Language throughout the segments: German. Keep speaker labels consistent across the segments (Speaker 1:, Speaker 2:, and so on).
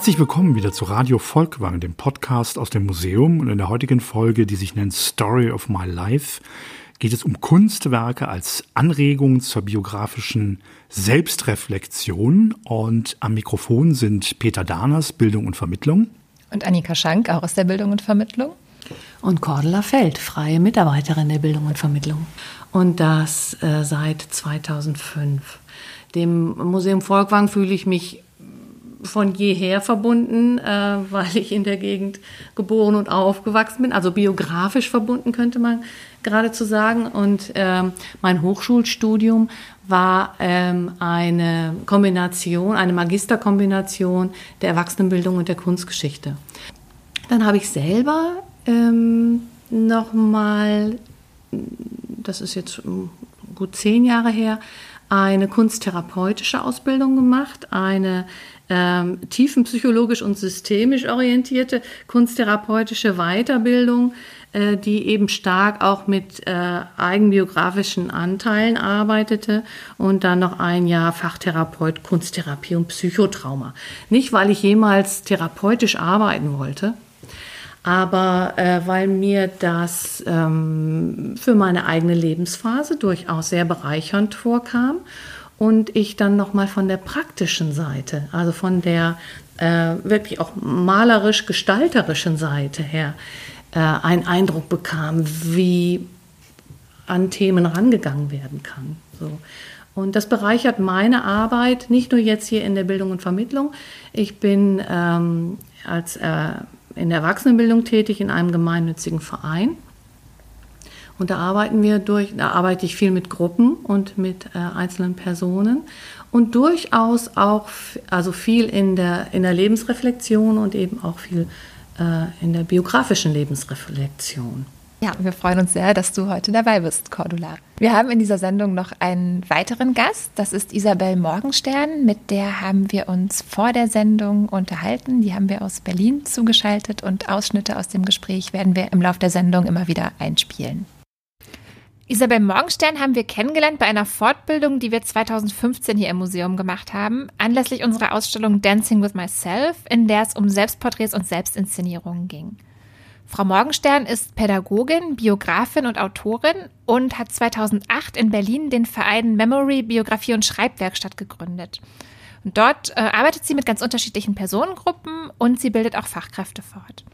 Speaker 1: Herzlich willkommen wieder zu Radio Volkwang, dem Podcast aus dem Museum. Und in der heutigen Folge, die sich nennt Story of My Life, geht es um Kunstwerke als Anregung zur biografischen Selbstreflexion. Und am Mikrofon sind Peter Dahners, Bildung und Vermittlung.
Speaker 2: Und Annika Schank, auch aus der Bildung und Vermittlung.
Speaker 3: Und Cordula Feld, freie Mitarbeiterin der Bildung und Vermittlung. Und das äh, seit 2005. Dem Museum Volkwang fühle ich mich von jeher verbunden, äh, weil ich in der Gegend geboren und aufgewachsen bin. Also biografisch verbunden könnte man geradezu sagen. Und ähm, mein Hochschulstudium war ähm, eine Kombination, eine Magisterkombination der Erwachsenenbildung und der Kunstgeschichte. Dann habe ich selber ähm, nochmal, das ist jetzt gut zehn Jahre her, eine kunsttherapeutische Ausbildung gemacht, eine ähm, tiefenpsychologisch und systemisch orientierte kunsttherapeutische Weiterbildung, äh, die eben stark auch mit äh, eigenbiografischen Anteilen arbeitete und dann noch ein Jahr Fachtherapeut Kunsttherapie und Psychotrauma. Nicht, weil ich jemals therapeutisch arbeiten wollte, aber äh, weil mir das ähm, für meine eigene Lebensphase durchaus sehr bereichernd vorkam und ich dann noch mal von der praktischen Seite, also von der äh, wirklich auch malerisch gestalterischen Seite her, äh, einen Eindruck bekam, wie an Themen rangegangen werden kann. So. Und das bereichert meine Arbeit, nicht nur jetzt hier in der Bildung und Vermittlung. Ich bin ähm, als äh, in der Erwachsenenbildung tätig in einem gemeinnützigen Verein. Und da arbeiten wir durch, da arbeite ich viel mit Gruppen und mit äh, einzelnen Personen und durchaus auch, also viel in der, in der Lebensreflexion und eben auch viel äh, in der biografischen Lebensreflexion.
Speaker 2: Ja, wir freuen uns sehr, dass du heute dabei bist, Cordula. Wir haben in dieser Sendung noch einen weiteren Gast. Das ist Isabel Morgenstern. Mit der haben wir uns vor der Sendung unterhalten. Die haben wir aus Berlin zugeschaltet und Ausschnitte aus dem Gespräch werden wir im Laufe der Sendung immer wieder einspielen. Isabel Morgenstern haben wir kennengelernt bei einer Fortbildung, die wir 2015 hier im Museum gemacht haben, anlässlich unserer Ausstellung Dancing with Myself, in der es um Selbstporträts und Selbstinszenierungen ging. Frau Morgenstern ist Pädagogin, Biografin und Autorin und hat 2008 in Berlin den Verein Memory Biografie und Schreibwerkstatt gegründet. Und dort äh, arbeitet sie mit ganz unterschiedlichen Personengruppen und sie bildet auch Fachkräfte fort.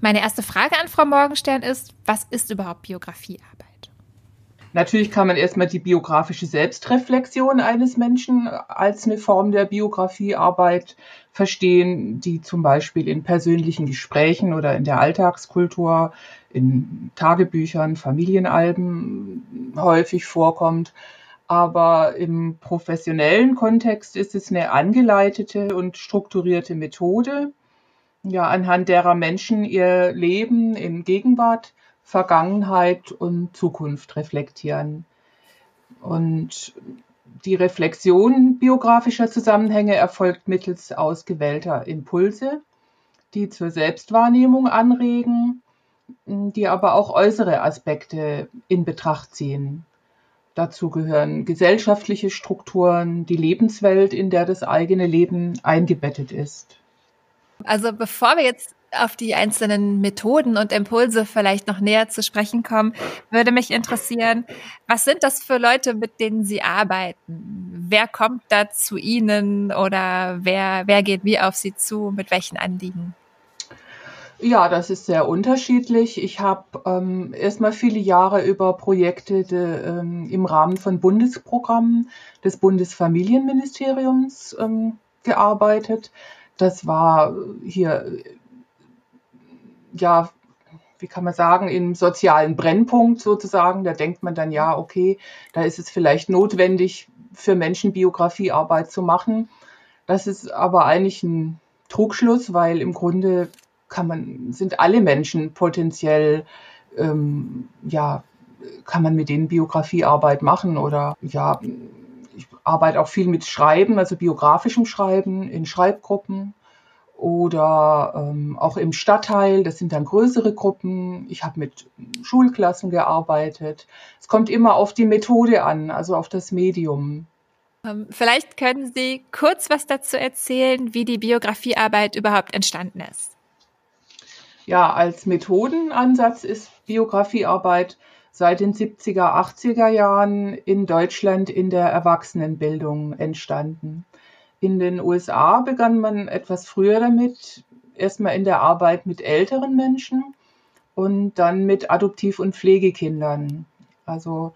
Speaker 2: Meine erste Frage an Frau Morgenstern ist, was ist überhaupt Biografiearbeit?
Speaker 4: Natürlich kann man erstmal die biografische Selbstreflexion eines Menschen als eine Form der Biografiearbeit verstehen, die zum Beispiel in persönlichen Gesprächen oder in der Alltagskultur, in Tagebüchern, Familienalben häufig vorkommt. Aber im professionellen Kontext ist es eine angeleitete und strukturierte Methode, ja, anhand derer Menschen ihr Leben in Gegenwart Vergangenheit und Zukunft reflektieren. Und die Reflexion biografischer Zusammenhänge erfolgt mittels ausgewählter Impulse, die zur Selbstwahrnehmung anregen, die aber auch äußere Aspekte in Betracht ziehen. Dazu gehören gesellschaftliche Strukturen, die Lebenswelt, in der das eigene Leben eingebettet ist.
Speaker 2: Also bevor wir jetzt auf die einzelnen Methoden und Impulse vielleicht noch näher zu sprechen kommen, würde mich interessieren, was sind das für Leute, mit denen Sie arbeiten? Wer kommt da zu Ihnen oder wer, wer geht wie auf Sie zu, mit welchen Anliegen?
Speaker 4: Ja, das ist sehr unterschiedlich. Ich habe ähm, erstmal viele Jahre über Projekte de, ähm, im Rahmen von Bundesprogrammen des Bundesfamilienministeriums ähm, gearbeitet. Das war hier ja, wie kann man sagen, im sozialen Brennpunkt sozusagen. Da denkt man dann, ja, okay, da ist es vielleicht notwendig, für Menschen Biografiearbeit zu machen. Das ist aber eigentlich ein Trugschluss, weil im Grunde kann man, sind alle Menschen potenziell, ähm, ja, kann man mit denen Biografiearbeit machen oder ja, ich arbeite auch viel mit Schreiben, also biografischem Schreiben in Schreibgruppen oder ähm, auch im Stadtteil, das sind dann größere Gruppen. Ich habe mit Schulklassen gearbeitet. Es kommt immer auf die Methode an, also auf das Medium.
Speaker 2: Ähm, vielleicht können Sie kurz was dazu erzählen, wie die Biografiearbeit überhaupt entstanden ist.
Speaker 4: Ja, als Methodenansatz ist Biografiearbeit seit den 70er, 80er Jahren in Deutschland in der Erwachsenenbildung entstanden. In den USA begann man etwas früher damit, erstmal in der Arbeit mit älteren Menschen und dann mit Adoptiv- und Pflegekindern. Also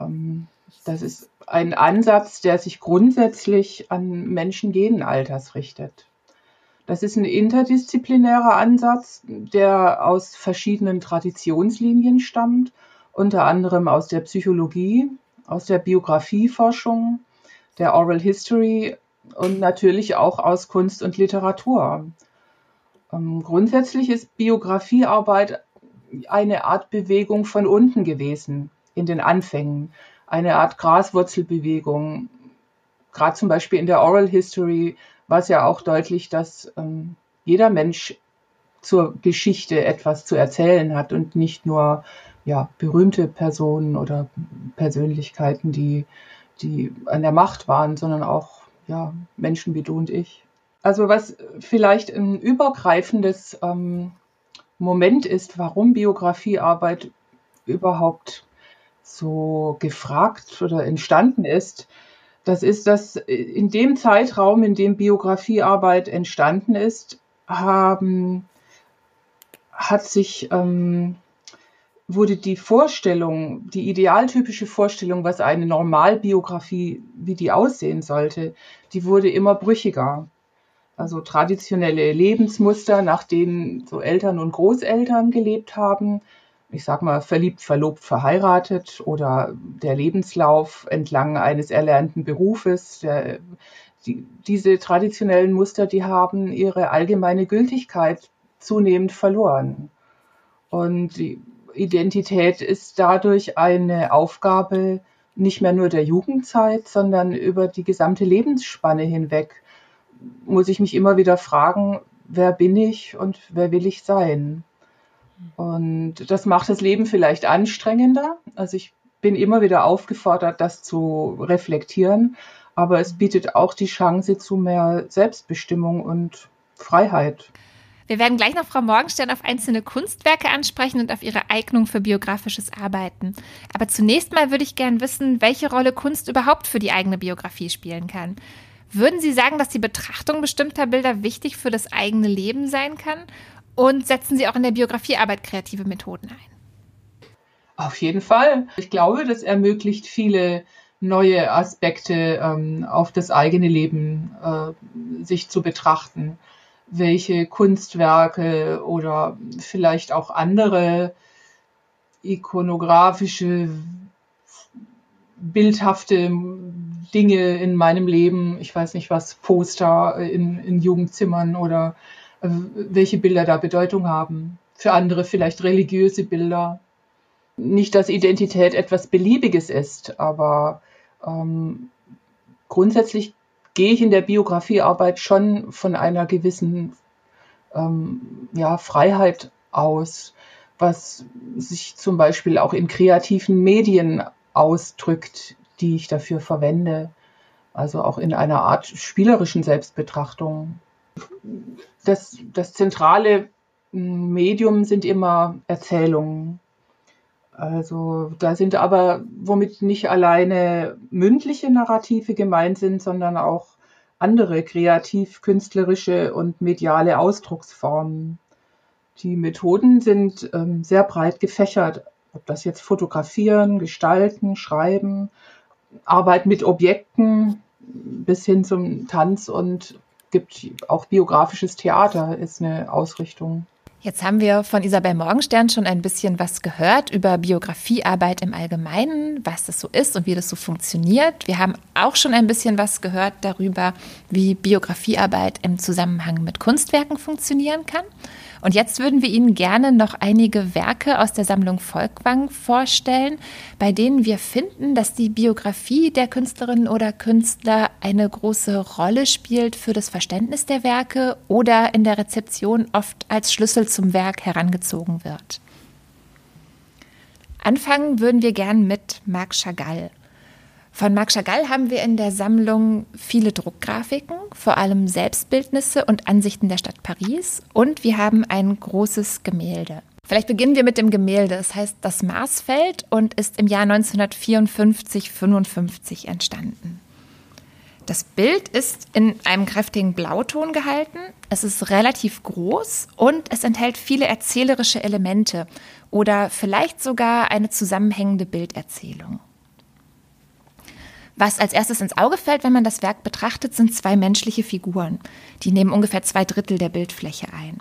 Speaker 4: ähm, das ist ein Ansatz, der sich grundsätzlich an Menschen jeden Alters richtet. Das ist ein interdisziplinärer Ansatz, der aus verschiedenen Traditionslinien stammt, unter anderem aus der Psychologie, aus der Biografieforschung, der Oral History und natürlich auch aus Kunst und Literatur. Ähm, grundsätzlich ist Biografiearbeit eine Art Bewegung von unten gewesen in den Anfängen, eine Art Graswurzelbewegung. Gerade zum Beispiel in der Oral History war es ja auch deutlich, dass ähm, jeder Mensch zur Geschichte etwas zu erzählen hat und nicht nur ja, berühmte Personen oder Persönlichkeiten, die, die an der Macht waren, sondern auch ja, Menschen wie du und ich. Also was vielleicht ein übergreifendes ähm, Moment ist, warum Biografiearbeit überhaupt so gefragt oder entstanden ist, das ist, dass in dem Zeitraum, in dem Biografiearbeit entstanden ist, haben, hat sich, ähm, wurde die Vorstellung, die idealtypische Vorstellung, was eine Normalbiografie, wie die aussehen sollte, die wurde immer brüchiger. Also traditionelle Lebensmuster, nach denen so Eltern und Großeltern gelebt haben, ich sag mal, verliebt, verlobt, verheiratet oder der Lebenslauf entlang eines erlernten Berufes. Der, die, diese traditionellen Muster, die haben ihre allgemeine Gültigkeit zunehmend verloren. Und die Identität ist dadurch eine Aufgabe nicht mehr nur der Jugendzeit, sondern über die gesamte Lebensspanne hinweg muss ich mich immer wieder fragen, wer bin ich und wer will ich sein? Und das macht das Leben vielleicht anstrengender. Also ich bin immer wieder aufgefordert, das zu reflektieren, aber es bietet auch die Chance zu mehr Selbstbestimmung und Freiheit.
Speaker 2: Wir werden gleich noch Frau Morgenstern auf einzelne Kunstwerke ansprechen und auf ihre Eignung für biografisches Arbeiten. Aber zunächst mal würde ich gerne wissen, welche Rolle Kunst überhaupt für die eigene Biografie spielen kann. Würden Sie sagen, dass die Betrachtung bestimmter Bilder wichtig für das eigene Leben sein kann? Und setzen Sie auch in der Biografiearbeit kreative Methoden ein?
Speaker 4: Auf jeden Fall. Ich glaube, das ermöglicht viele neue Aspekte ähm, auf das eigene Leben äh, sich zu betrachten. Welche Kunstwerke oder vielleicht auch andere ikonografische, bildhafte Dinge in meinem Leben, ich weiß nicht was, Poster in, in Jugendzimmern oder äh, welche Bilder da Bedeutung haben. Für andere vielleicht religiöse Bilder. Nicht, dass Identität etwas Beliebiges ist, aber ähm, grundsätzlich gehe ich in der Biografiearbeit schon von einer gewissen ähm, ja, Freiheit aus, was sich zum Beispiel auch in kreativen Medien ausdrückt, die ich dafür verwende. Also auch in einer Art spielerischen Selbstbetrachtung das, das zentrale Medium sind immer Erzählungen. Also da sind aber, womit nicht alleine mündliche Narrative gemeint sind, sondern auch andere kreativ-künstlerische und mediale Ausdrucksformen. Die Methoden sind ähm, sehr breit gefächert, ob das jetzt Fotografieren, Gestalten, Schreiben, Arbeit mit Objekten bis hin zum Tanz und gibt auch biografisches Theater, ist eine Ausrichtung.
Speaker 2: Jetzt haben wir von Isabel Morgenstern schon ein bisschen was gehört über Biografiearbeit im Allgemeinen, was das so ist und wie das so funktioniert. Wir haben auch schon ein bisschen was gehört darüber, wie Biografiearbeit im Zusammenhang mit Kunstwerken funktionieren kann. Und jetzt würden wir Ihnen gerne noch einige Werke aus der Sammlung Volkwang vorstellen, bei denen wir finden, dass die Biografie der Künstlerin oder Künstler eine große Rolle spielt für das Verständnis der Werke oder in der Rezeption oft als Schlüssel zum Werk herangezogen wird. Anfangen würden wir gern mit Marc Chagall. Von Marc Chagall haben wir in der Sammlung viele Druckgrafiken, vor allem Selbstbildnisse und Ansichten der Stadt Paris. Und wir haben ein großes Gemälde. Vielleicht beginnen wir mit dem Gemälde. Es heißt Das Marsfeld und ist im Jahr 1954-55 entstanden. Das Bild ist in einem kräftigen Blauton gehalten. Es ist relativ groß und es enthält viele erzählerische Elemente oder vielleicht sogar eine zusammenhängende Bilderzählung. Was als erstes ins Auge fällt, wenn man das Werk betrachtet, sind zwei menschliche Figuren. Die nehmen ungefähr zwei Drittel der Bildfläche ein.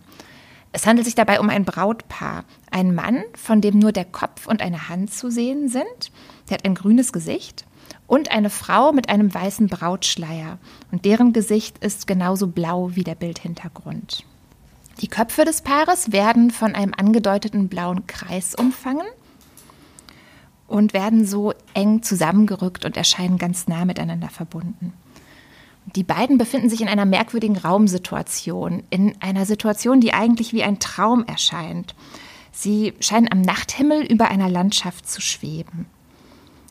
Speaker 2: Es handelt sich dabei um ein Brautpaar. Ein Mann, von dem nur der Kopf und eine Hand zu sehen sind. Der hat ein grünes Gesicht. Und eine Frau mit einem weißen Brautschleier. Und deren Gesicht ist genauso blau wie der Bildhintergrund. Die Köpfe des Paares werden von einem angedeuteten blauen Kreis umfangen und werden so eng zusammengerückt und erscheinen ganz nah miteinander verbunden. Die beiden befinden sich in einer merkwürdigen Raumsituation, in einer Situation, die eigentlich wie ein Traum erscheint. Sie scheinen am Nachthimmel über einer Landschaft zu schweben.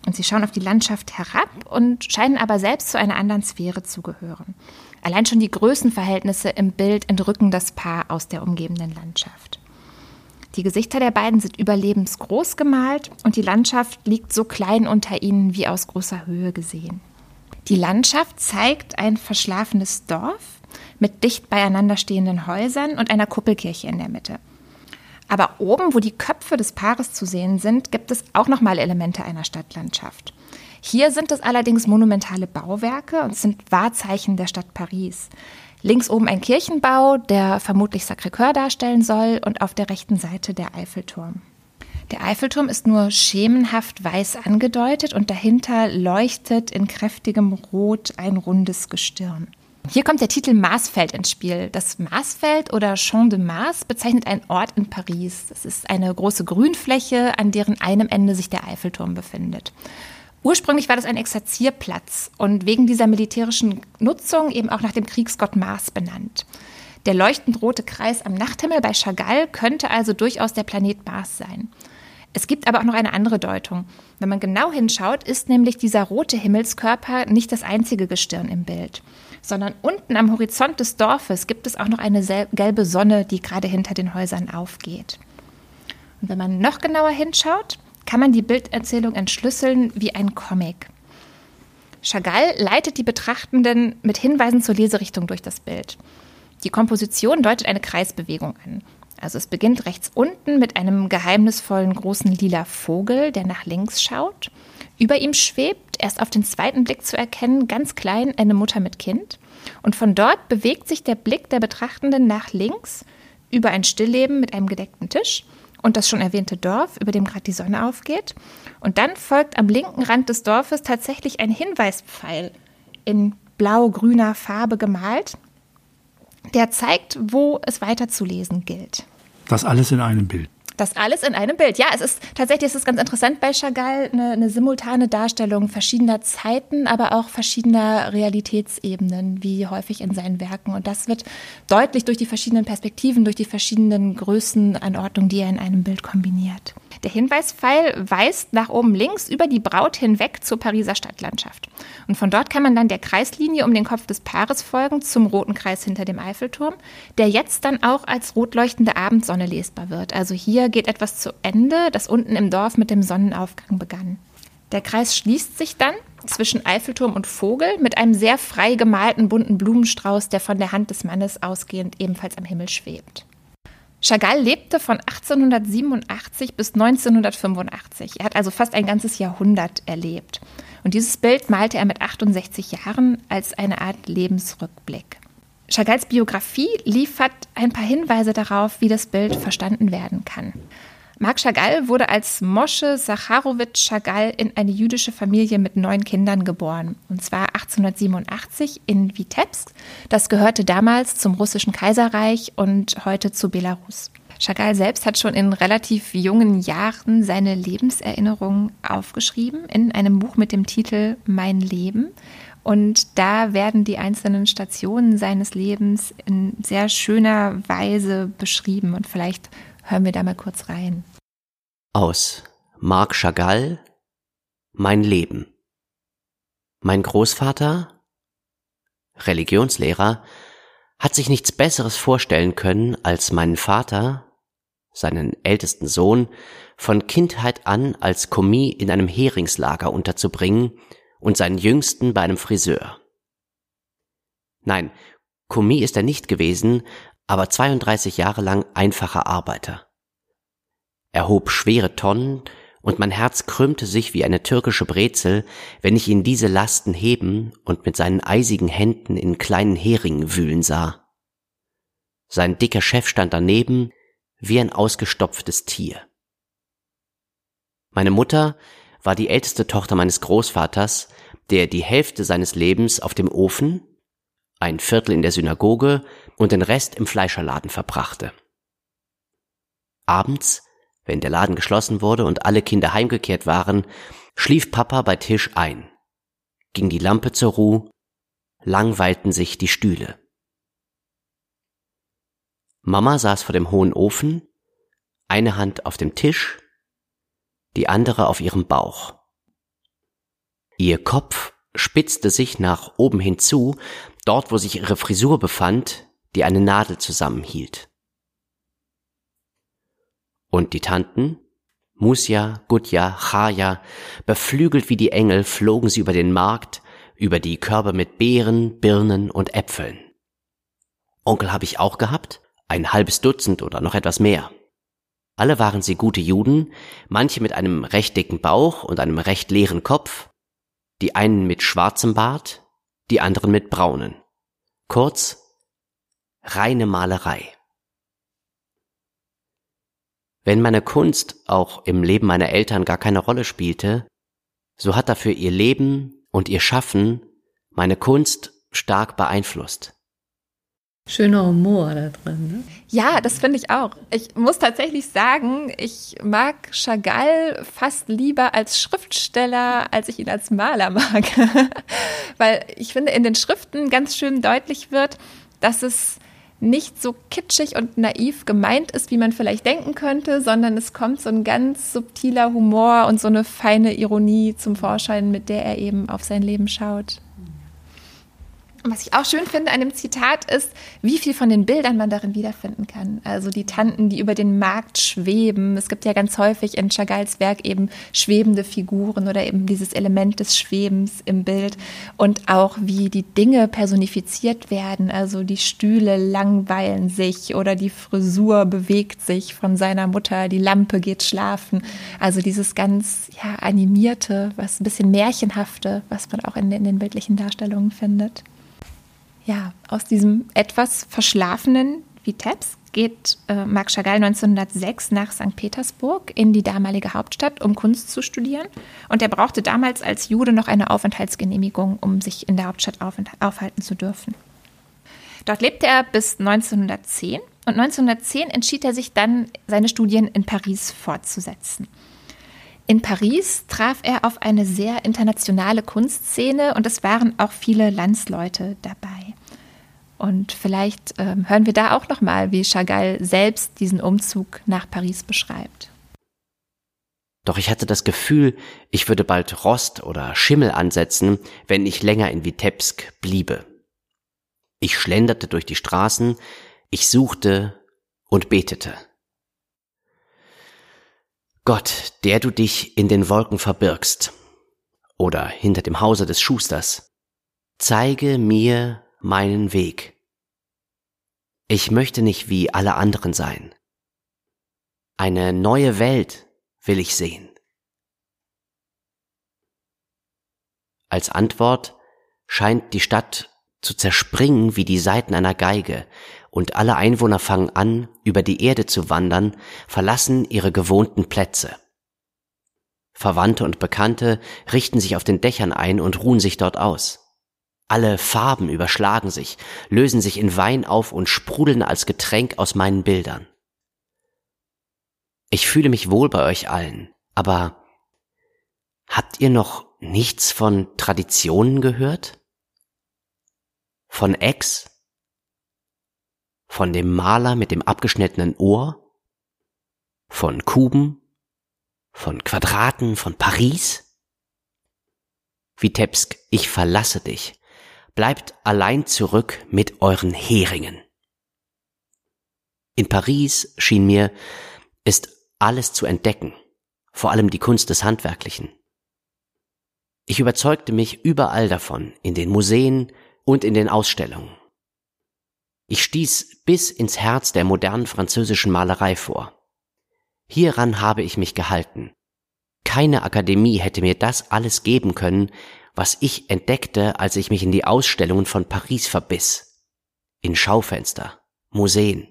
Speaker 2: Und sie schauen auf die Landschaft herab und scheinen aber selbst zu einer anderen Sphäre zu gehören. Allein schon die Größenverhältnisse im Bild entrücken das Paar aus der umgebenden Landschaft. Die Gesichter der beiden sind überlebensgroß gemalt und die Landschaft liegt so klein unter ihnen wie aus großer Höhe gesehen. Die Landschaft zeigt ein verschlafenes Dorf mit dicht beieinander stehenden Häusern und einer Kuppelkirche in der Mitte. Aber oben, wo die Köpfe des Paares zu sehen sind, gibt es auch nochmal Elemente einer Stadtlandschaft. Hier sind es allerdings monumentale Bauwerke und sind Wahrzeichen der Stadt Paris. Links oben ein Kirchenbau, der vermutlich Sacré-Cœur darstellen soll, und auf der rechten Seite der Eiffelturm. Der Eiffelturm ist nur schemenhaft weiß angedeutet und dahinter leuchtet in kräftigem Rot ein rundes Gestirn. Hier kommt der Titel Marsfeld ins Spiel. Das Marsfeld oder Champ de Mars bezeichnet einen Ort in Paris. Das ist eine große Grünfläche, an deren einem Ende sich der Eiffelturm befindet. Ursprünglich war das ein Exerzierplatz und wegen dieser militärischen Nutzung eben auch nach dem Kriegsgott Mars benannt. Der leuchtend rote Kreis am Nachthimmel bei Chagall könnte also durchaus der Planet Mars sein. Es gibt aber auch noch eine andere Deutung. Wenn man genau hinschaut, ist nämlich dieser rote Himmelskörper nicht das einzige Gestirn im Bild, sondern unten am Horizont des Dorfes gibt es auch noch eine gelbe Sonne, die gerade hinter den Häusern aufgeht. Und wenn man noch genauer hinschaut, kann man die Bilderzählung entschlüsseln wie ein Comic. Chagall leitet die Betrachtenden mit Hinweisen zur Leserichtung durch das Bild. Die Komposition deutet eine Kreisbewegung an. Also es beginnt rechts unten mit einem geheimnisvollen großen lila Vogel, der nach links schaut. Über ihm schwebt, erst auf den zweiten Blick zu erkennen, ganz klein eine Mutter mit Kind. Und von dort bewegt sich der Blick der Betrachtenden nach links über ein Stillleben mit einem gedeckten Tisch und das schon erwähnte Dorf, über dem gerade die Sonne aufgeht. Und dann folgt am linken Rand des Dorfes tatsächlich ein Hinweispfeil in blau-grüner Farbe gemalt, der zeigt, wo es weiterzulesen gilt.
Speaker 1: Das alles in einem Bild.
Speaker 2: Das alles in einem Bild. Ja, es ist tatsächlich, es ist ganz interessant bei Chagall, eine, eine, simultane Darstellung verschiedener Zeiten, aber auch verschiedener Realitätsebenen, wie häufig in seinen Werken. Und das wird deutlich durch die verschiedenen Perspektiven, durch die verschiedenen Größenanordnungen, die er in einem Bild kombiniert. Der Hinweispfeil weist nach oben links über die Braut hinweg zur Pariser Stadtlandschaft. Und von dort kann man dann der Kreislinie um den Kopf des Paares folgen zum roten Kreis hinter dem Eiffelturm, der jetzt dann auch als rot leuchtende Abendsonne lesbar wird. Also hier geht etwas zu Ende, das unten im Dorf mit dem Sonnenaufgang begann. Der Kreis schließt sich dann zwischen Eiffelturm und Vogel mit einem sehr frei gemalten bunten Blumenstrauß, der von der Hand des Mannes ausgehend ebenfalls am Himmel schwebt. Chagall lebte von 1887 bis 1985. Er hat also fast ein ganzes Jahrhundert erlebt. Und dieses Bild malte er mit 68 Jahren als eine Art Lebensrückblick. Chagalls Biografie liefert ein paar Hinweise darauf, wie das Bild verstanden werden kann. Marc Chagall wurde als Mosche Sacharowitsch Chagall in eine jüdische Familie mit neun Kindern geboren. Und zwar 1887 in Vitebsk. Das gehörte damals zum russischen Kaiserreich und heute zu Belarus. Chagall selbst hat schon in relativ jungen Jahren seine Lebenserinnerungen aufgeschrieben in einem Buch mit dem Titel Mein Leben. Und da werden die einzelnen Stationen seines Lebens in sehr schöner Weise beschrieben. Und vielleicht hören wir da mal kurz rein
Speaker 5: aus Marc Chagall Mein Leben Mein Großvater, Religionslehrer, hat sich nichts Besseres vorstellen können, als meinen Vater, seinen ältesten Sohn, von Kindheit an als Kommis in einem Heringslager unterzubringen und seinen jüngsten bei einem Friseur. Nein, Kommis ist er nicht gewesen, aber 32 Jahre lang einfacher Arbeiter. Er hob schwere Tonnen und mein Herz krümmte sich wie eine türkische Brezel, wenn ich ihn diese Lasten heben und mit seinen eisigen Händen in kleinen Heringen wühlen sah. Sein dicker Chef stand daneben, wie ein ausgestopftes Tier. Meine Mutter war die älteste Tochter meines Großvaters, der die Hälfte seines Lebens auf dem Ofen, ein Viertel in der Synagoge und den Rest im Fleischerladen verbrachte. Abends wenn der Laden geschlossen wurde und alle Kinder heimgekehrt waren, schlief Papa bei Tisch ein, ging die Lampe zur Ruhe, langweilten sich die Stühle. Mama saß vor dem hohen Ofen, eine Hand auf dem Tisch, die andere auf ihrem Bauch. Ihr Kopf spitzte sich nach oben hinzu, dort wo sich ihre Frisur befand, die eine Nadel zusammenhielt. Und die Tanten, Musja, Gutja, Chaja, beflügelt wie die Engel flogen sie über den Markt, über die Körbe mit Beeren, Birnen und Äpfeln. Onkel habe ich auch gehabt, ein halbes Dutzend oder noch etwas mehr. Alle waren sie gute Juden, manche mit einem recht dicken Bauch und einem recht leeren Kopf, die einen mit schwarzem Bart, die anderen mit braunen. Kurz, reine Malerei. Wenn meine Kunst auch im Leben meiner Eltern gar keine Rolle spielte, so hat dafür ihr Leben und ihr Schaffen meine Kunst stark beeinflusst.
Speaker 3: Schöner Humor da drin. Ne?
Speaker 2: Ja, das finde ich auch. Ich muss tatsächlich sagen, ich mag Chagall fast lieber als Schriftsteller, als ich ihn als Maler mag. Weil ich finde, in den Schriften ganz schön deutlich wird, dass es nicht so kitschig und naiv gemeint ist, wie man vielleicht denken könnte, sondern es kommt so ein ganz subtiler Humor und so eine feine Ironie zum Vorschein, mit der er eben auf sein Leben schaut. Und was ich auch schön finde an dem Zitat ist, wie viel von den Bildern man darin wiederfinden kann. Also die Tanten, die über den Markt schweben. Es gibt ja ganz häufig in Chagalls Werk eben schwebende Figuren oder eben dieses Element des Schwebens im Bild. Und auch wie die Dinge personifiziert werden. Also die Stühle langweilen sich oder die Frisur bewegt sich von seiner Mutter, die Lampe geht schlafen. Also dieses ganz ja, animierte, was ein bisschen märchenhafte, was man auch in, in den bildlichen Darstellungen findet ja, aus diesem etwas verschlafenen Vitebsk geht äh, Marc Chagall 1906 nach St. Petersburg in die damalige Hauptstadt, um Kunst zu studieren. Und er brauchte damals als Jude noch eine Aufenthaltsgenehmigung, um sich in der Hauptstadt aufhalten zu dürfen. Dort lebte er bis 1910 und 1910 entschied er sich dann, seine Studien in Paris fortzusetzen. In Paris traf er auf eine sehr internationale Kunstszene und es waren auch viele Landsleute dabei. Und vielleicht äh, hören wir da auch noch mal, wie Chagall selbst diesen Umzug nach Paris beschreibt.
Speaker 5: Doch ich hatte das Gefühl, ich würde bald Rost oder Schimmel ansetzen, wenn ich länger in Vitebsk bliebe. Ich schlenderte durch die Straßen, ich suchte und betete. Gott, der du dich in den Wolken verbirgst oder hinter dem Hause des Schusters, zeige mir meinen Weg. Ich möchte nicht wie alle anderen sein. Eine neue Welt will ich sehen. Als Antwort scheint die Stadt zu zerspringen wie die Saiten einer Geige, und alle Einwohner fangen an, über die Erde zu wandern, verlassen ihre gewohnten Plätze. Verwandte und Bekannte richten sich auf den Dächern ein und ruhen sich dort aus. Alle Farben überschlagen sich, lösen sich in Wein auf und sprudeln als Getränk aus meinen Bildern. Ich fühle mich wohl bei euch allen, aber habt ihr noch nichts von Traditionen gehört? Von Ex? Von dem Maler mit dem abgeschnittenen Ohr? Von Kuben? Von Quadraten? Von Paris? Vitebsk, ich verlasse dich. Bleibt allein zurück mit euren Heringen. In Paris schien mir, ist alles zu entdecken, vor allem die Kunst des Handwerklichen. Ich überzeugte mich überall davon, in den Museen und in den Ausstellungen. Ich stieß bis ins Herz der modernen französischen Malerei vor. Hieran habe ich mich gehalten. Keine Akademie hätte mir das alles geben können, was ich entdeckte, als ich mich in die Ausstellungen von Paris verbiss. In Schaufenster, Museen.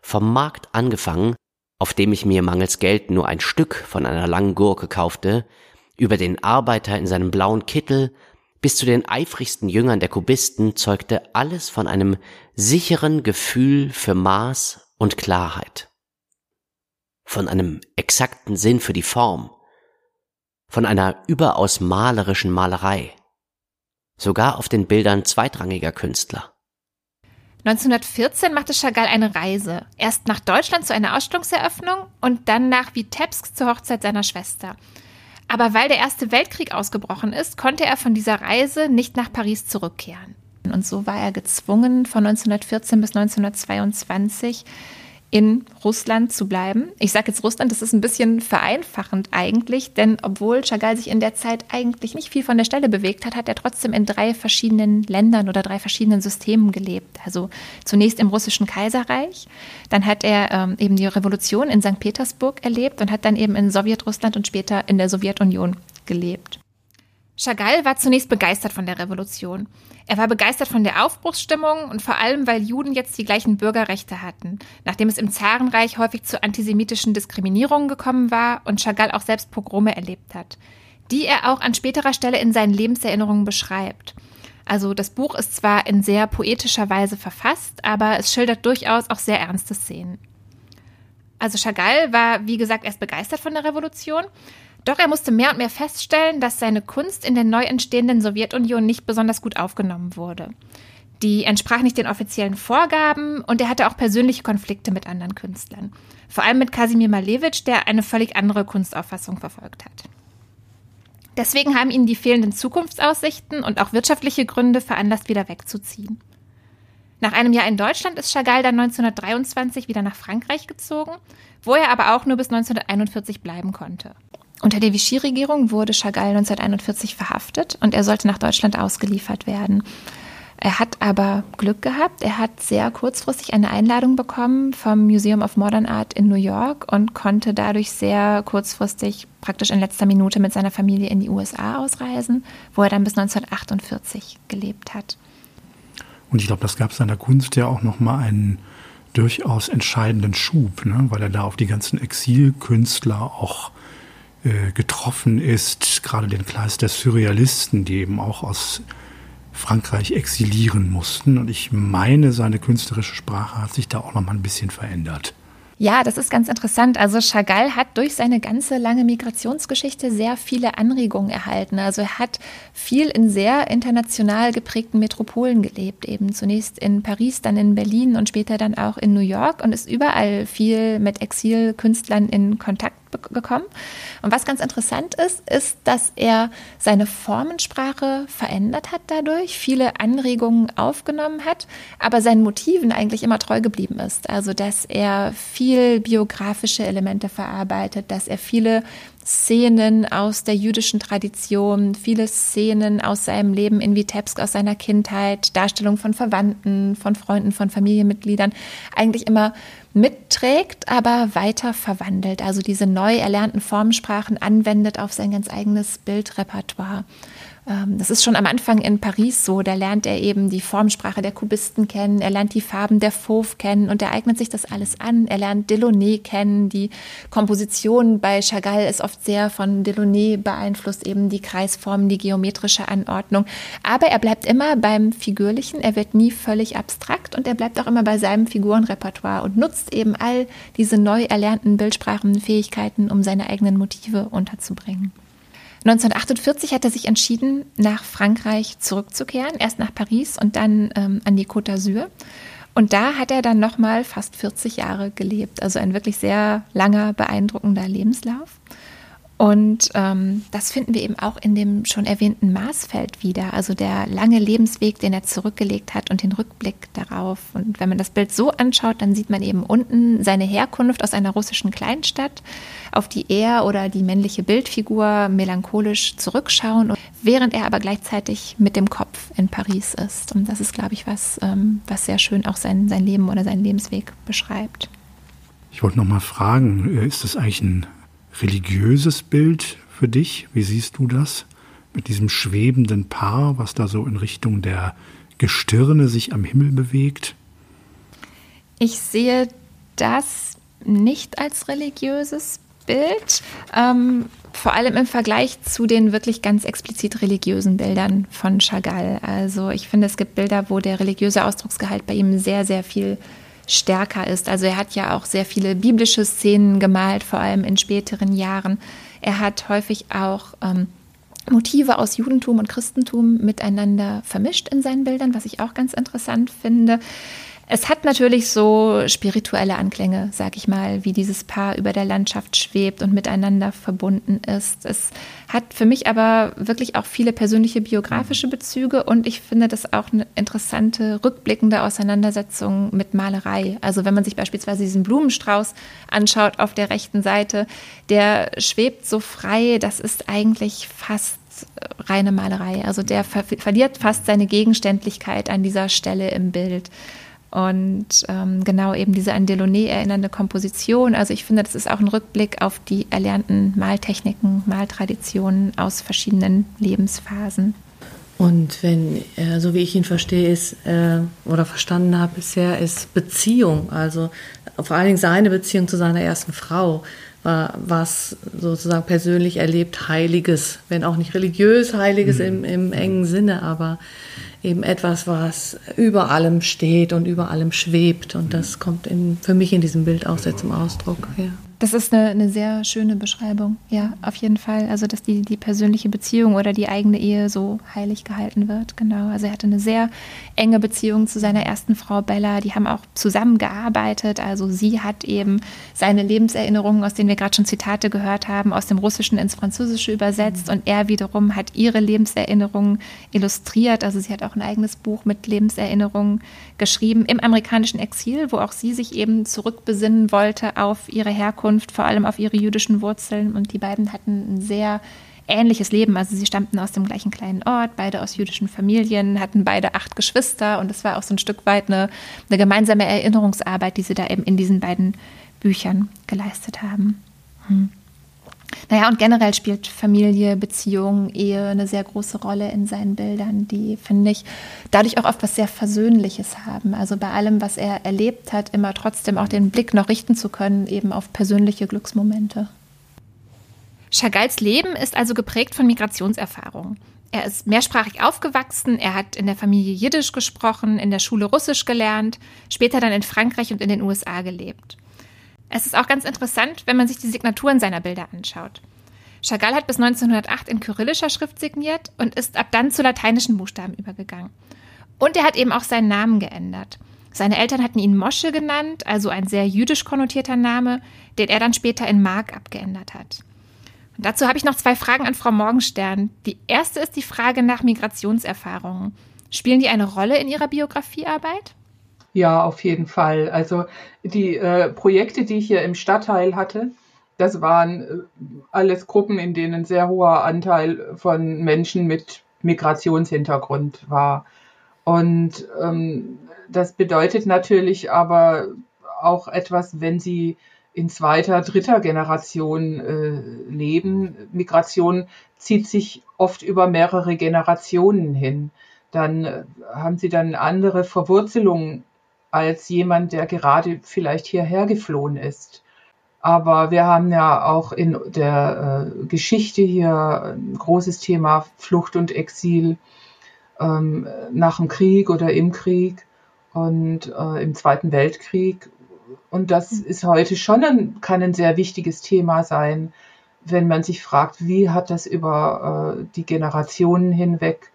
Speaker 5: Vom Markt angefangen, auf dem ich mir mangels Geld nur ein Stück von einer langen Gurke kaufte, über den Arbeiter in seinem blauen Kittel bis zu den eifrigsten Jüngern der Kubisten zeugte alles von einem sicheren Gefühl für Maß und Klarheit, von einem exakten Sinn für die Form, von einer überaus malerischen Malerei, sogar auf den Bildern zweitrangiger Künstler.
Speaker 2: 1914 machte Chagall eine Reise, erst nach Deutschland zu einer Ausstellungseröffnung und dann nach Vitebsk zur Hochzeit seiner Schwester. Aber weil der Erste Weltkrieg ausgebrochen ist, konnte er von dieser Reise nicht nach Paris zurückkehren. Und so war er gezwungen, von 1914 bis 1922 in Russland zu bleiben. Ich sage jetzt Russland, das ist ein bisschen vereinfachend eigentlich, denn obwohl Chagall sich in der Zeit eigentlich nicht viel von der Stelle bewegt hat, hat er trotzdem in drei verschiedenen Ländern oder drei verschiedenen Systemen gelebt. Also zunächst im russischen Kaiserreich, dann hat er ähm, eben die Revolution in St. Petersburg erlebt und hat dann eben in Sowjetrussland und später in der Sowjetunion gelebt. Chagall war zunächst begeistert von der Revolution. Er war begeistert von der Aufbruchsstimmung und vor allem, weil Juden jetzt die gleichen Bürgerrechte hatten, nachdem es im Zarenreich häufig zu antisemitischen Diskriminierungen gekommen war und Chagall auch selbst Pogrome erlebt hat, die er auch an späterer Stelle in seinen Lebenserinnerungen beschreibt. Also das Buch ist zwar in sehr poetischer Weise verfasst, aber es schildert durchaus auch sehr ernste Szenen. Also Chagall war, wie gesagt, erst begeistert von der Revolution doch er musste mehr und mehr feststellen, dass seine Kunst in der neu entstehenden Sowjetunion nicht besonders gut aufgenommen wurde. Die entsprach nicht den offiziellen Vorgaben und er hatte auch persönliche Konflikte mit anderen Künstlern. Vor allem mit Kasimir Malevich, der eine völlig andere Kunstauffassung verfolgt hat. Deswegen haben ihn die fehlenden Zukunftsaussichten und auch wirtschaftliche Gründe veranlasst, wieder wegzuziehen. Nach einem Jahr in Deutschland ist Chagall dann 1923 wieder nach Frankreich gezogen, wo er aber auch nur bis 1941 bleiben konnte. Unter der Vichy-Regierung wurde Chagall 1941 verhaftet und er sollte nach Deutschland ausgeliefert werden. Er hat aber Glück gehabt. Er hat sehr kurzfristig eine Einladung bekommen vom Museum of Modern Art in New York und konnte dadurch sehr kurzfristig, praktisch in letzter Minute mit seiner Familie in die USA ausreisen, wo er dann bis 1948 gelebt hat.
Speaker 1: Und ich glaube, das gab seiner Kunst ja auch nochmal einen durchaus entscheidenden Schub, ne? weil er da auf die ganzen Exilkünstler auch äh, getroffen ist, gerade den Kreis der Surrealisten, die eben auch aus Frankreich exilieren mussten. Und ich meine, seine künstlerische Sprache hat sich da auch noch mal ein bisschen verändert.
Speaker 2: Ja, das ist ganz interessant. Also Chagall hat durch seine ganze lange Migrationsgeschichte sehr viele Anregungen erhalten. Also er hat viel in sehr international geprägten Metropolen gelebt, eben zunächst in Paris, dann in Berlin und später dann auch in New York und ist überall viel mit Exilkünstlern in Kontakt gekommen. Und was ganz interessant ist, ist, dass er seine Formensprache verändert hat dadurch, viele Anregungen aufgenommen hat, aber seinen Motiven eigentlich immer treu geblieben ist. Also, dass er viel biografische Elemente verarbeitet, dass er viele Szenen aus der jüdischen Tradition, viele Szenen aus seinem Leben in Vitebsk, aus seiner Kindheit, Darstellung von Verwandten, von Freunden, von Familienmitgliedern, eigentlich immer mitträgt, aber weiter verwandelt. Also diese neu erlernten Formensprachen anwendet auf sein ganz eigenes Bildrepertoire. Ähm, das ist schon am Anfang in Paris so. Da lernt er eben die Formsprache der Kubisten kennen, er lernt die Farben der Fauve kennen und er eignet sich das alles an. Er lernt Delaunay kennen. Die Komposition bei Chagall ist oft sehr von Delaunay beeinflusst, eben die Kreisformen, die geometrische Anordnung. Aber er bleibt immer beim Figürlichen. Er wird nie völlig abstrakt und er bleibt auch immer bei seinem Figurenrepertoire und nutzt eben all diese neu erlernten Bildsprachenfähigkeiten, um seine eigenen Motive unterzubringen. 1948 hat er sich entschieden, nach Frankreich zurückzukehren, erst nach Paris und dann ähm, an die Côte d'Azur. Und da hat er dann nochmal fast 40 Jahre gelebt, also ein wirklich sehr langer, beeindruckender Lebenslauf. Und ähm, das finden wir eben auch in dem schon erwähnten Maßfeld wieder, also der lange Lebensweg, den er zurückgelegt hat und den Rückblick darauf. Und wenn man das Bild so anschaut, dann sieht man eben unten seine Herkunft aus einer russischen Kleinstadt, auf die er oder die männliche Bildfigur melancholisch zurückschauen, während er aber gleichzeitig mit dem Kopf in Paris ist. Und das ist, glaube ich, was, ähm, was sehr schön auch sein, sein Leben oder seinen Lebensweg beschreibt.
Speaker 1: Ich wollte noch mal fragen, äh, ist das eigentlich ein religiöses Bild für dich? Wie siehst du das? Mit diesem schwebenden Paar, was da so in Richtung der Gestirne sich am Himmel bewegt?
Speaker 2: Ich sehe das nicht als religiöses Bild, ähm, vor allem im Vergleich zu den wirklich ganz explizit religiösen Bildern von Chagall. Also ich finde, es gibt Bilder, wo der religiöse Ausdrucksgehalt bei ihm sehr, sehr viel stärker ist. Also er hat ja auch sehr viele biblische Szenen gemalt, vor allem in späteren Jahren. Er hat häufig auch ähm, Motive aus Judentum und Christentum miteinander vermischt in seinen Bildern, was ich auch ganz interessant finde. Es hat natürlich so spirituelle Anklänge, sag ich mal, wie dieses Paar über der Landschaft schwebt und miteinander verbunden ist. Es hat für mich aber wirklich auch viele persönliche biografische Bezüge und ich finde das auch eine interessante rückblickende Auseinandersetzung mit Malerei. Also wenn man sich beispielsweise diesen Blumenstrauß anschaut auf der rechten Seite, der schwebt so frei, das ist eigentlich fast reine Malerei. Also der ver verliert fast seine Gegenständlichkeit an dieser Stelle im Bild. Und ähm, genau eben diese an Delaunay erinnernde Komposition. Also ich finde, das ist auch ein Rückblick auf die erlernten Maltechniken, Maltraditionen aus verschiedenen Lebensphasen.
Speaker 3: Und wenn, äh, so wie ich ihn verstehe, ist äh, oder verstanden habe bisher, ist Beziehung, also vor allen Dingen seine Beziehung zu seiner ersten Frau, war was sozusagen persönlich erlebt Heiliges, wenn auch nicht religiös Heiliges mhm. im, im engen Sinne, aber eben etwas, was über allem steht und über allem schwebt. Und das kommt in, für mich in diesem Bild auch sehr zum Ausdruck. Ja.
Speaker 2: Das ist eine, eine, sehr schöne Beschreibung, ja, auf jeden Fall. Also, dass die, die persönliche Beziehung oder die eigene Ehe so heilig gehalten wird, genau. Also, er hatte eine sehr enge Beziehung zu seiner ersten Frau Bella. Die haben auch zusammengearbeitet. Also, sie hat eben seine Lebenserinnerungen, aus denen wir gerade schon Zitate gehört haben, aus dem Russischen ins Französische übersetzt. Und er wiederum hat ihre Lebenserinnerungen illustriert. Also, sie hat auch ein eigenes Buch mit Lebenserinnerungen geschrieben im amerikanischen Exil, wo auch sie sich eben zurückbesinnen wollte auf ihre Herkunft Herkunft, vor allem auf ihre jüdischen Wurzeln. Und die beiden hatten ein sehr ähnliches Leben. Also sie stammten aus dem gleichen kleinen Ort, beide aus jüdischen Familien, hatten beide acht Geschwister und es war auch so ein Stück weit eine, eine gemeinsame Erinnerungsarbeit, die sie da eben in diesen beiden Büchern geleistet haben. Hm. Naja, und generell spielt Familie, Beziehung, Ehe eine sehr große Rolle in seinen Bildern, die, finde ich, dadurch auch oft was sehr Versöhnliches haben. Also bei allem, was er erlebt hat, immer trotzdem auch den Blick noch richten zu können, eben auf persönliche Glücksmomente. Chagalls Leben ist also geprägt von Migrationserfahrungen. Er ist mehrsprachig aufgewachsen, er hat in der Familie Jiddisch gesprochen, in der Schule Russisch gelernt, später dann in Frankreich und in den USA gelebt. Es ist auch ganz interessant, wenn man sich die Signaturen seiner Bilder anschaut. Chagall hat bis 1908 in kyrillischer Schrift signiert und ist ab dann zu lateinischen Buchstaben übergegangen. Und er hat eben auch seinen Namen geändert. Seine Eltern hatten ihn Mosche genannt, also ein sehr jüdisch konnotierter Name, den er dann später in Mark abgeändert hat. Und dazu habe ich noch zwei Fragen an Frau Morgenstern. Die erste ist die Frage nach Migrationserfahrungen. Spielen die eine Rolle in Ihrer Biografiearbeit?
Speaker 4: Ja, auf jeden Fall. Also die äh, Projekte, die ich hier im Stadtteil hatte, das waren äh, alles Gruppen, in denen sehr hoher Anteil von Menschen mit Migrationshintergrund war. Und ähm, das bedeutet natürlich aber auch etwas, wenn sie in zweiter, dritter Generation äh, leben. Migration zieht sich oft über mehrere Generationen hin. Dann äh, haben sie dann andere Verwurzelungen als jemand, der gerade vielleicht hierher geflohen ist. Aber wir haben ja auch in der äh, Geschichte hier ein großes Thema Flucht und Exil ähm, nach dem Krieg oder im Krieg und äh, im Zweiten Weltkrieg. Und das ist heute schon ein, kann ein sehr wichtiges Thema sein, wenn man sich fragt, wie hat das über äh, die Generationen hinweg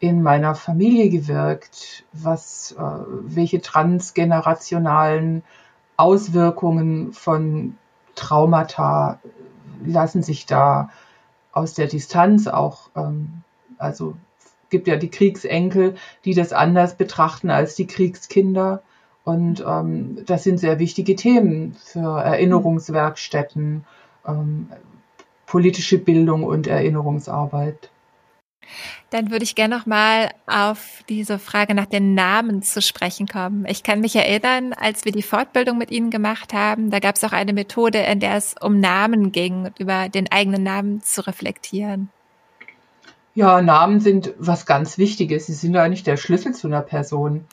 Speaker 4: in meiner Familie gewirkt, was, äh, welche transgenerationalen Auswirkungen von Traumata lassen sich da aus der Distanz auch, ähm, also gibt ja die Kriegsenkel, die das anders betrachten als die Kriegskinder. Und ähm, das sind sehr wichtige Themen für Erinnerungswerkstätten, ähm, politische Bildung und Erinnerungsarbeit.
Speaker 2: Dann würde ich gerne noch mal auf diese Frage nach den Namen zu sprechen kommen. Ich kann mich erinnern, als wir die Fortbildung mit Ihnen gemacht haben, da gab es auch eine Methode, in der es um Namen ging über den eigenen Namen zu reflektieren.
Speaker 4: Ja, Namen sind was ganz Wichtiges. Sie sind eigentlich der Schlüssel zu einer Person.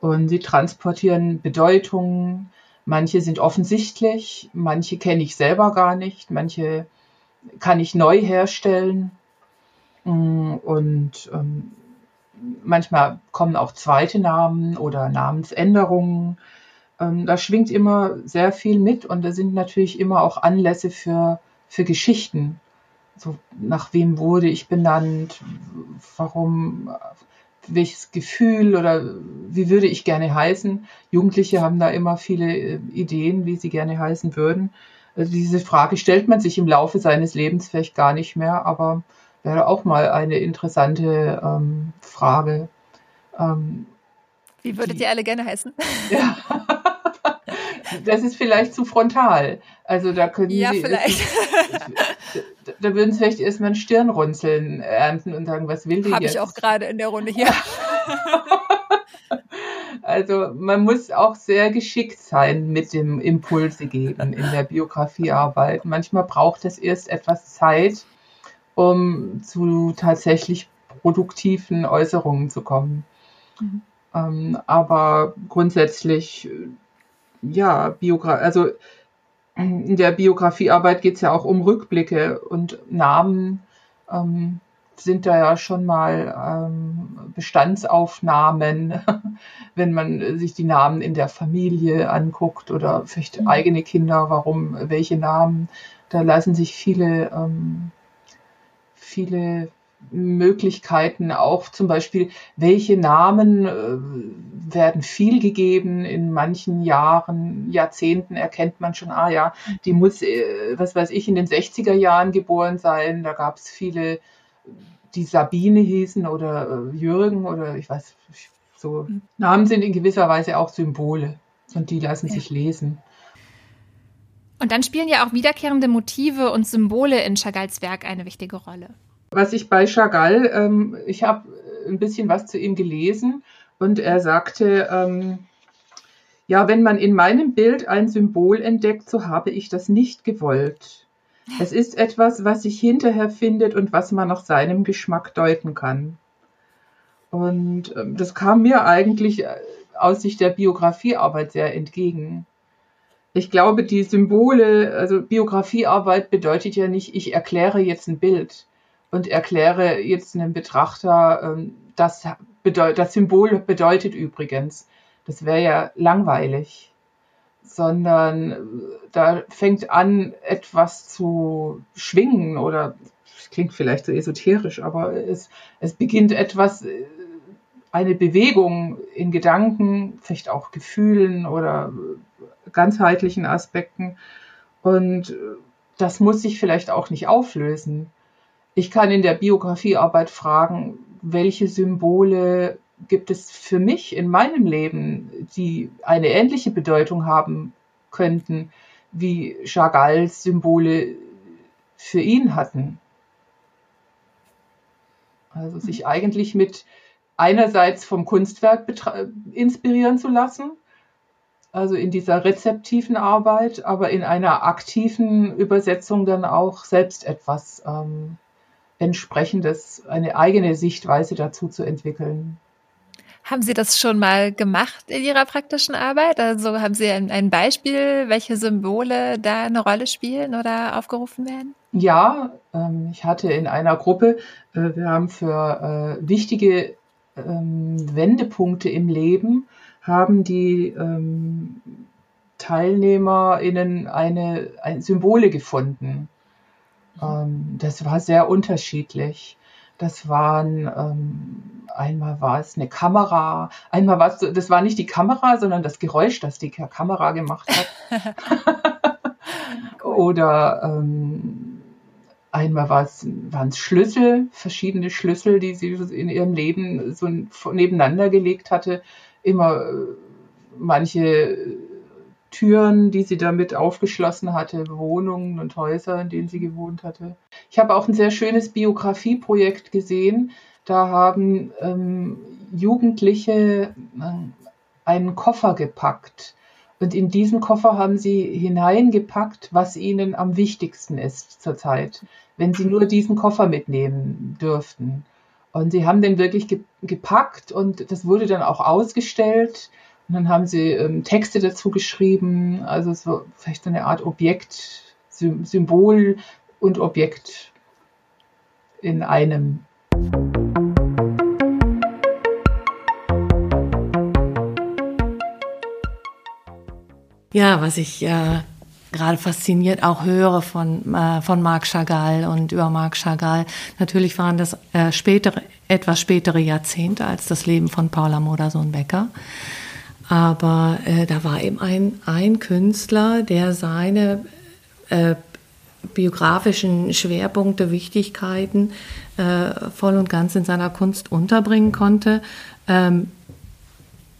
Speaker 4: Und sie transportieren Bedeutungen. Manche sind offensichtlich, manche kenne ich selber gar nicht, manche kann ich neu herstellen. Mm, und ähm, manchmal kommen auch zweite Namen oder Namensänderungen. Ähm, da schwingt immer sehr viel mit und da sind natürlich immer auch Anlässe für, für Geschichten. So, nach wem wurde ich benannt? Warum? Welches Gefühl oder wie würde ich gerne heißen? Jugendliche haben da immer viele äh, Ideen, wie sie gerne heißen würden. Also diese Frage stellt man sich im Laufe seines Lebens vielleicht gar nicht mehr, aber wäre auch mal eine interessante ähm, Frage.
Speaker 2: Ähm, Wie würdet die, ihr alle gerne heißen?
Speaker 4: Ja. das ist vielleicht zu frontal. Also da können
Speaker 2: ja,
Speaker 4: Sie.
Speaker 2: Vielleicht.
Speaker 4: Da, da würden Sie vielleicht erstmal ein Stirnrunzeln ernten und sagen, was will die
Speaker 2: Hab
Speaker 4: jetzt?
Speaker 2: Habe ich auch gerade in der Runde hier.
Speaker 4: Also man muss auch sehr geschickt sein mit dem Impulse geben in der Biografiearbeit. Manchmal braucht es erst etwas Zeit, um zu tatsächlich produktiven Äußerungen zu kommen. Mhm. Ähm, aber grundsätzlich, ja, Biogra also in der Biografiearbeit geht es ja auch um Rückblicke und Namen. Ähm, sind da ja schon mal ähm, Bestandsaufnahmen, wenn man sich die Namen in der Familie anguckt oder vielleicht mhm. eigene Kinder, warum, welche Namen. Da lassen sich viele, ähm, viele Möglichkeiten auch zum Beispiel, welche Namen äh, werden viel gegeben in manchen Jahren, Jahrzehnten erkennt man schon, ah ja, die muss, äh, was weiß ich, in den 60er Jahren geboren sein. Da gab es viele die Sabine hießen oder äh, Jürgen oder ich weiß, so mhm. Namen sind in gewisser Weise auch Symbole und die lassen ja. sich lesen.
Speaker 2: Und dann spielen ja auch wiederkehrende Motive und Symbole in Chagalls Werk eine wichtige Rolle.
Speaker 4: Was ich bei Chagall, ähm, ich habe ein bisschen was zu ihm gelesen und er sagte, ähm, ja, wenn man in meinem Bild ein Symbol entdeckt, so habe ich das nicht gewollt. Es ist etwas, was sich hinterher findet und was man nach seinem Geschmack deuten kann. Und ähm, das kam mir eigentlich äh, aus Sicht der Biografiearbeit sehr entgegen. Ich glaube, die Symbole, also Biografiearbeit bedeutet ja nicht, ich erkläre jetzt ein Bild und erkläre jetzt einem Betrachter, ähm, das, das Symbol bedeutet übrigens. Das wäre ja langweilig sondern da fängt an, etwas zu schwingen oder klingt vielleicht so esoterisch, aber es, es beginnt etwas, eine Bewegung in Gedanken, vielleicht auch Gefühlen oder ganzheitlichen Aspekten. Und das muss sich vielleicht auch nicht auflösen. Ich kann in der Biografiearbeit fragen, welche Symbole gibt es für mich in meinem Leben, die eine ähnliche Bedeutung haben könnten, wie Chagalls Symbole für ihn hatten. Also sich mhm. eigentlich mit einerseits vom Kunstwerk inspirieren zu lassen, also in dieser rezeptiven Arbeit, aber in einer aktiven Übersetzung dann auch selbst etwas ähm, entsprechendes, eine eigene Sichtweise dazu zu entwickeln.
Speaker 2: Haben Sie das schon mal gemacht in Ihrer praktischen Arbeit? Also haben Sie ein, ein Beispiel, welche Symbole da eine Rolle spielen oder aufgerufen werden?
Speaker 4: Ja, ähm, ich hatte in einer Gruppe, äh, wir haben für äh, wichtige ähm, Wendepunkte im Leben, haben die ähm, TeilnehmerInnen eine, eine Symbole gefunden. Ähm, das war sehr unterschiedlich. Das waren ähm, einmal war es eine Kamera, einmal war es, das war nicht die Kamera, sondern das Geräusch, das die Kamera gemacht hat. Oder ähm, Einmal waren es Schlüssel, verschiedene Schlüssel, die sie in ihrem Leben so nebeneinander gelegt hatte. Immer äh, manche Türen, die sie damit aufgeschlossen hatte, Wohnungen und Häuser, in denen sie gewohnt hatte. Ich habe auch ein sehr schönes Biografieprojekt gesehen. Da haben ähm, Jugendliche äh, einen Koffer gepackt. Und in diesen Koffer haben sie hineingepackt, was ihnen am wichtigsten ist zurzeit, wenn sie nur diesen Koffer mitnehmen dürften. Und sie haben den wirklich gepackt und das wurde dann auch ausgestellt. Und dann haben sie ähm, Texte dazu geschrieben, also so vielleicht so eine Art Objekt, Symbol und Objekt in einem.
Speaker 3: Ja, was ich äh, gerade fasziniert auch höre von, äh, von Marc Chagall und über Marc Chagall. Natürlich waren das äh, spätere, etwas spätere Jahrzehnte als das Leben von Paula Modersohn-Becker. Aber äh, da war eben ein, ein Künstler, der seine äh, biografischen Schwerpunkte, Wichtigkeiten äh, voll und ganz in seiner Kunst unterbringen konnte. Ähm,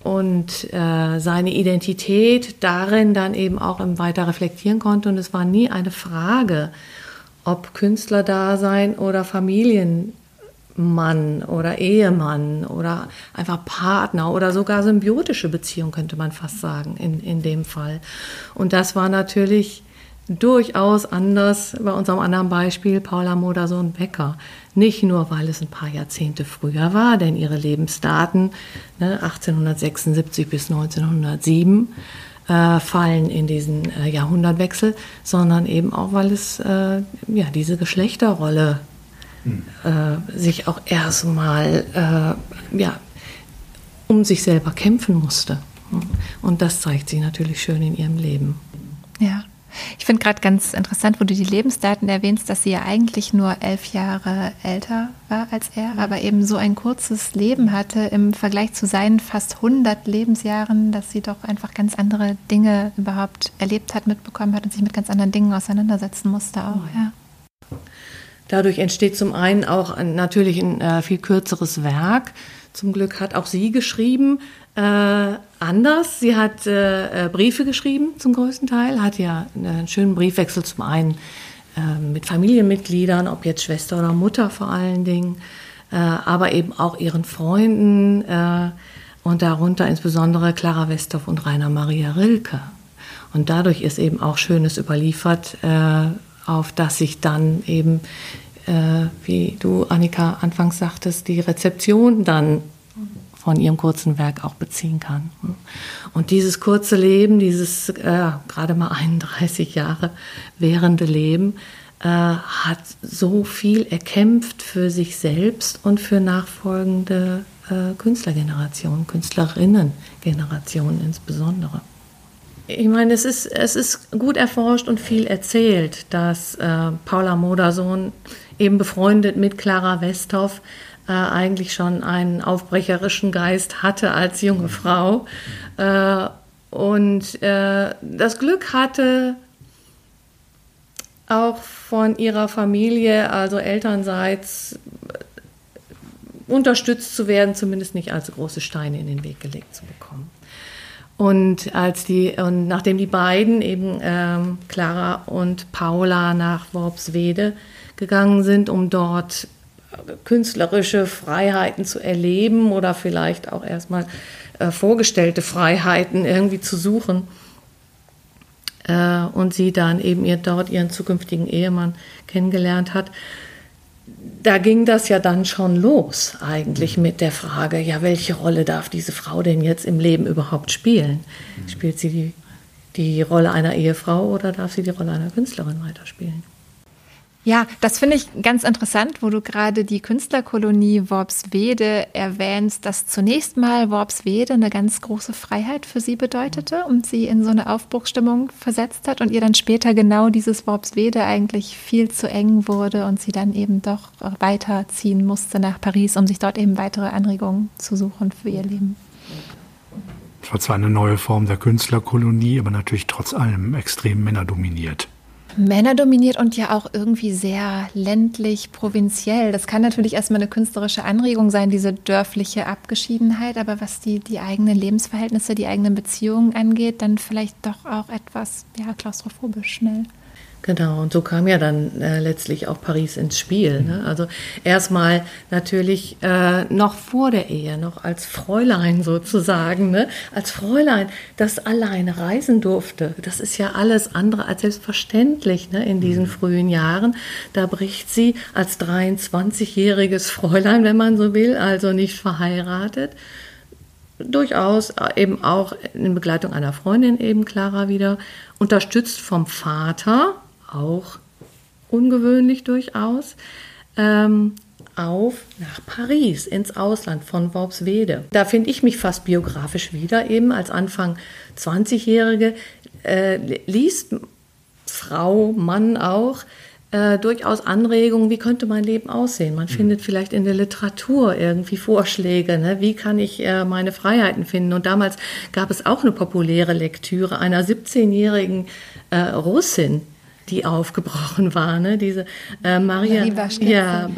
Speaker 3: und äh, seine Identität darin dann eben auch weiter reflektieren konnte. Und es war nie eine Frage, ob Künstlerdasein oder Familienmann oder Ehemann oder einfach Partner oder sogar symbiotische Beziehung, könnte man fast sagen, in, in dem Fall. Und das war natürlich durchaus anders bei unserem anderen Beispiel Paula Modersohn-Becker. Nicht nur, weil es ein paar Jahrzehnte früher war, denn ihre Lebensdaten ne, 1876 bis 1907 äh, fallen in diesen äh, Jahrhundertwechsel, sondern eben auch, weil es äh, ja, diese Geschlechterrolle hm. sich auch erstmal äh, ja, um sich selber kämpfen musste. Und das zeigt sie natürlich schön in ihrem Leben.
Speaker 2: Ja. Ich finde gerade ganz interessant, wo du die Lebensdaten erwähnst, dass sie ja eigentlich nur elf Jahre älter war als er, mhm. aber eben so ein kurzes Leben hatte im Vergleich zu seinen fast 100 Lebensjahren, dass sie doch einfach ganz andere Dinge überhaupt erlebt hat, mitbekommen hat und sich mit ganz anderen Dingen auseinandersetzen musste auch. Mhm. Ja.
Speaker 3: Dadurch entsteht zum einen auch natürlich ein äh, viel kürzeres Werk. Zum Glück hat auch sie geschrieben, äh, anders. Sie hat äh, äh, Briefe geschrieben zum größten Teil, hat ja einen schönen Briefwechsel zum einen äh, mit Familienmitgliedern, ob jetzt Schwester oder Mutter vor allen Dingen, äh, aber eben auch ihren Freunden äh, und darunter insbesondere Clara Westhoff und Rainer Maria Rilke. Und dadurch ist eben auch Schönes überliefert, auf das sich dann eben, wie du Annika anfangs sagtest, die Rezeption dann von ihrem kurzen Werk auch beziehen kann. Und dieses kurze Leben, dieses äh, gerade mal 31 Jahre währende Leben, äh, hat so viel erkämpft für sich selbst und für nachfolgende äh, Künstlergenerationen, Künstlerinnengenerationen insbesondere. Ich meine, es ist, es ist gut erforscht und viel erzählt, dass äh, Paula Modersohn eben befreundet mit Clara Westhoff äh, eigentlich schon einen aufbrecherischen Geist hatte als junge Frau äh, und äh, das Glück hatte, auch von ihrer Familie, also elternseits, unterstützt zu werden, zumindest nicht als große Steine in den Weg gelegt zu bekommen. Und als die und nachdem die beiden eben ähm, Clara und Paula nach Worpswede gegangen sind, um dort künstlerische Freiheiten zu erleben oder vielleicht auch erstmal äh, vorgestellte Freiheiten irgendwie zu suchen. Äh, und sie dann eben ihr dort ihren zukünftigen Ehemann kennengelernt hat. Da ging das ja dann schon los eigentlich mit der Frage, ja, welche Rolle darf diese Frau denn jetzt im Leben überhaupt spielen? Spielt sie die, die Rolle einer Ehefrau oder darf sie die Rolle einer Künstlerin weiterspielen?
Speaker 2: Ja, das finde ich ganz interessant, wo du gerade die Künstlerkolonie Worpswede erwähnst, dass zunächst mal Worpswede eine ganz große Freiheit für sie bedeutete und sie in so eine Aufbruchsstimmung versetzt hat und ihr dann später genau dieses Worpswede eigentlich viel zu eng wurde und sie dann eben doch weiterziehen musste nach Paris, um sich dort eben weitere Anregungen zu suchen für ihr Leben.
Speaker 1: Es war zwar eine neue Form der Künstlerkolonie, aber natürlich trotz allem extrem männerdominiert.
Speaker 2: Männerdominiert und ja auch irgendwie sehr ländlich, provinziell. Das kann natürlich erstmal eine künstlerische Anregung sein, diese dörfliche Abgeschiedenheit, aber was die, die eigenen Lebensverhältnisse, die eigenen Beziehungen angeht, dann vielleicht doch auch etwas ja, klaustrophobisch schnell.
Speaker 3: Genau, und so kam ja dann äh, letztlich auch Paris ins Spiel. Ne? Also erstmal natürlich äh, noch vor der Ehe, noch als Fräulein sozusagen, ne? als Fräulein, das alleine reisen durfte. Das ist ja alles andere als selbstverständlich ne? in diesen mhm. frühen Jahren. Da bricht sie als 23-jähriges Fräulein, wenn man so will, also nicht verheiratet, durchaus eben auch in Begleitung einer Freundin eben Clara wieder, unterstützt vom Vater, auch ungewöhnlich durchaus, ähm, auf nach Paris, ins Ausland von Worpswede. Da finde ich mich fast biografisch wieder, eben als Anfang 20-Jährige äh, liest Frau, Mann auch äh, durchaus Anregungen, wie könnte mein Leben aussehen. Man mhm. findet vielleicht in der Literatur irgendwie Vorschläge, ne? wie kann ich äh, meine Freiheiten finden. Und damals gab es auch eine populäre Lektüre einer 17-jährigen äh, Russin, die aufgebrochen war, ne? diese äh, Maria, ja,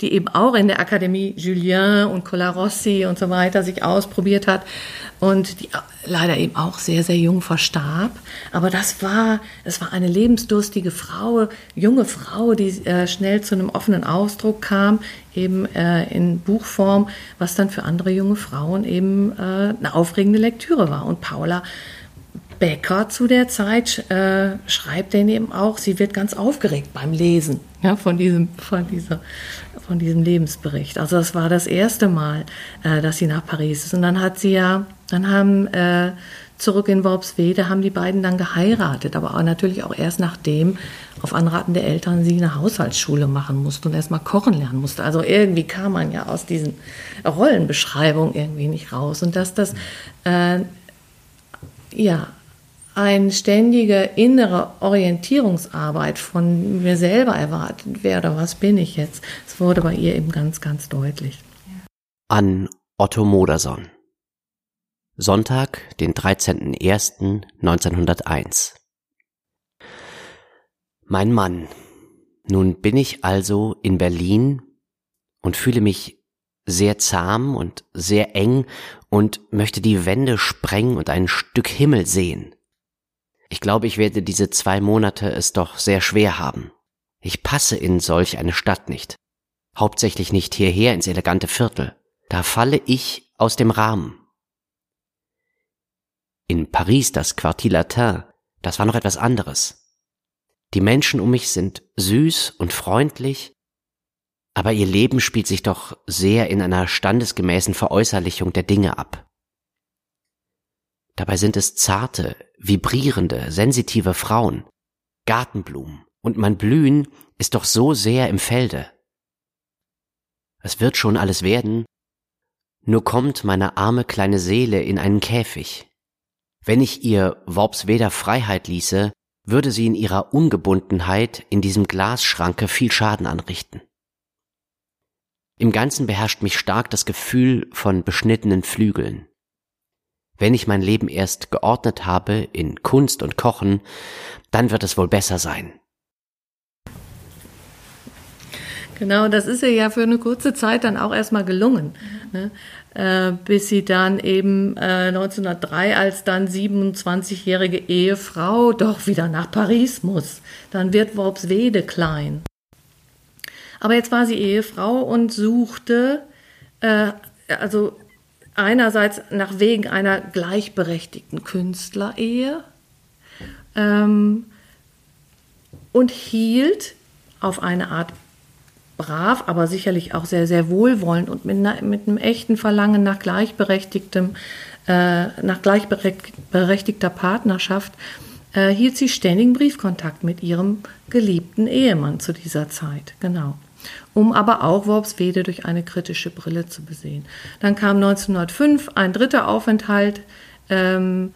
Speaker 3: die eben auch in der Akademie Julien und Colarossi und so weiter sich ausprobiert hat und die leider eben auch sehr, sehr jung verstarb. Aber das war, es war eine lebensdurstige Frau, junge Frau, die äh, schnell zu einem offenen Ausdruck kam, eben äh, in Buchform, was dann für andere junge Frauen eben äh, eine aufregende Lektüre war. Und Paula Becker zu der Zeit äh, schreibt denn eben auch, sie wird ganz aufgeregt beim Lesen ja, von, diesem, von, dieser, von diesem Lebensbericht. Also das war das erste Mal, äh, dass sie nach Paris ist. Und dann hat sie ja, dann haben äh, zurück in Worpswede, haben die beiden dann geheiratet, aber auch natürlich auch erst nachdem auf Anraten der Eltern sie eine Haushaltsschule machen musste und erstmal kochen lernen musste. Also irgendwie kam man ja aus diesen Rollenbeschreibungen irgendwie nicht raus. Und dass das, äh, ja, eine ständige innere Orientierungsarbeit von mir selber erwartet werde, was bin ich jetzt. Es wurde bei ihr eben ganz, ganz deutlich.
Speaker 5: An Otto Moderson. Sonntag, den 13.01.1901. Mein Mann. Nun bin ich also in Berlin und fühle mich sehr zahm und sehr eng und möchte die Wände sprengen und ein Stück Himmel sehen. Ich glaube, ich werde diese zwei Monate es doch sehr schwer haben. Ich passe in solch eine Stadt nicht. Hauptsächlich nicht hierher ins elegante Viertel. Da falle ich aus dem Rahmen. In Paris das Quartier Latin, das war noch etwas anderes. Die Menschen um mich sind süß und freundlich, aber ihr Leben spielt sich doch sehr in einer standesgemäßen Veräußerlichung der Dinge ab. Dabei sind es zarte, vibrierende, sensitive Frauen, Gartenblumen, und mein Blühen ist doch so sehr im Felde. Es wird schon alles werden, nur kommt meine arme kleine Seele in einen Käfig. Wenn ich ihr Worpsweder Freiheit ließe, würde sie in ihrer Ungebundenheit in diesem Glasschranke viel Schaden anrichten. Im Ganzen beherrscht mich stark das Gefühl von beschnittenen Flügeln. Wenn ich mein Leben erst geordnet habe in Kunst und Kochen, dann wird es wohl besser sein.
Speaker 3: Genau, das ist ihr ja für eine kurze Zeit dann auch erstmal gelungen. Ne? Äh, bis sie dann eben äh, 1903 als dann 27-jährige Ehefrau doch wieder nach Paris muss. Dann wird Worpswede klein. Aber jetzt war sie Ehefrau und suchte, äh, also einerseits nach wegen einer gleichberechtigten Künstlerehe ähm, und hielt auf eine Art brav, aber sicherlich auch sehr, sehr wohlwollend und mit, mit einem echten Verlangen nach gleichberechtigtem, äh, nach gleichberechtigter Partnerschaft, äh, hielt sie ständigen Briefkontakt mit ihrem geliebten Ehemann zu dieser Zeit. Genau um aber auch Worpswede durch eine kritische Brille zu besehen. Dann kam 1905 ein dritter Aufenthalt. Ähm,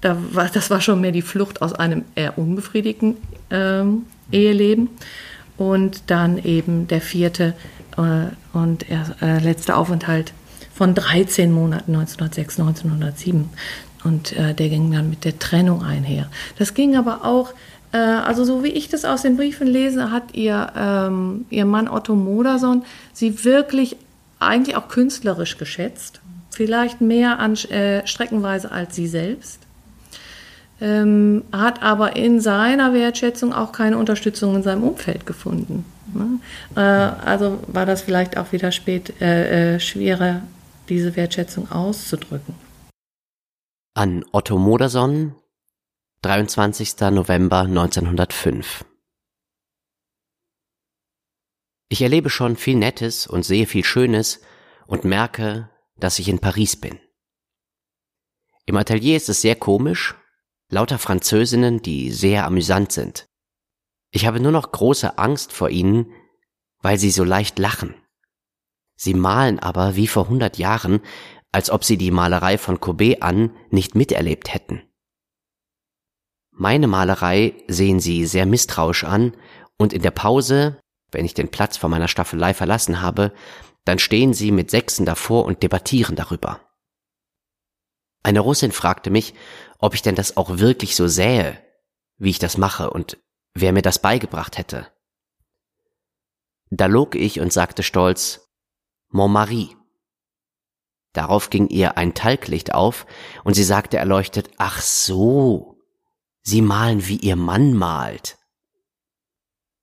Speaker 3: da war, das war schon mehr die Flucht aus einem eher unbefriedigten ähm, Eheleben. Und dann eben der vierte äh, und äh, letzte Aufenthalt von 13 Monaten 1906, 1907. Und äh, der ging dann mit der Trennung einher. Das ging aber auch Äh, also so wie ich das aus den Briefen lese, hat ihr, ähm, ihr Mann Otto Modersohn sie wirklich eigentlich auch künstlerisch geschätzt. Vielleicht mehr an, äh, streckenweise als sie selbst. Ähm, hat aber in seiner Wertschätzung auch keine Unterstützung in seinem Umfeld gefunden. Ne? Äh, also war das vielleicht auch wieder spät äh, äh schwerer, diese Wertschätzung auszudrücken.
Speaker 5: An Otto Modersohn, 23. November 1905. Ich erlebe schon viel Nettes und sehe viel Schönes und merke, dass ich in Paris bin. Im Atelier ist es sehr komisch, lauter Französinnen, die sehr amüsant sind. Ich habe nur noch große Angst vor ihnen, weil sie so leicht lachen. Sie malen aber wie vor hundert Jahren, als ob sie die Malerei von Courbet an nicht miterlebt hätten. Meine Malerei sehen sie sehr misstrauisch an und in der Pause, wenn ich den Platz vor meiner Staffelei verlassen habe, dann stehen sie mit Sechsen davor und debattieren darüber. Eine Russin fragte mich, ob ich denn das auch wirklich so sähe, wie ich das mache und wer mir das beigebracht hätte. Da log ich und sagte stolz, Mon mari. Darauf ging ihr ein Talglicht auf und sie sagte erleuchtet, ach so, Sie malen wie Ihr Mann malt.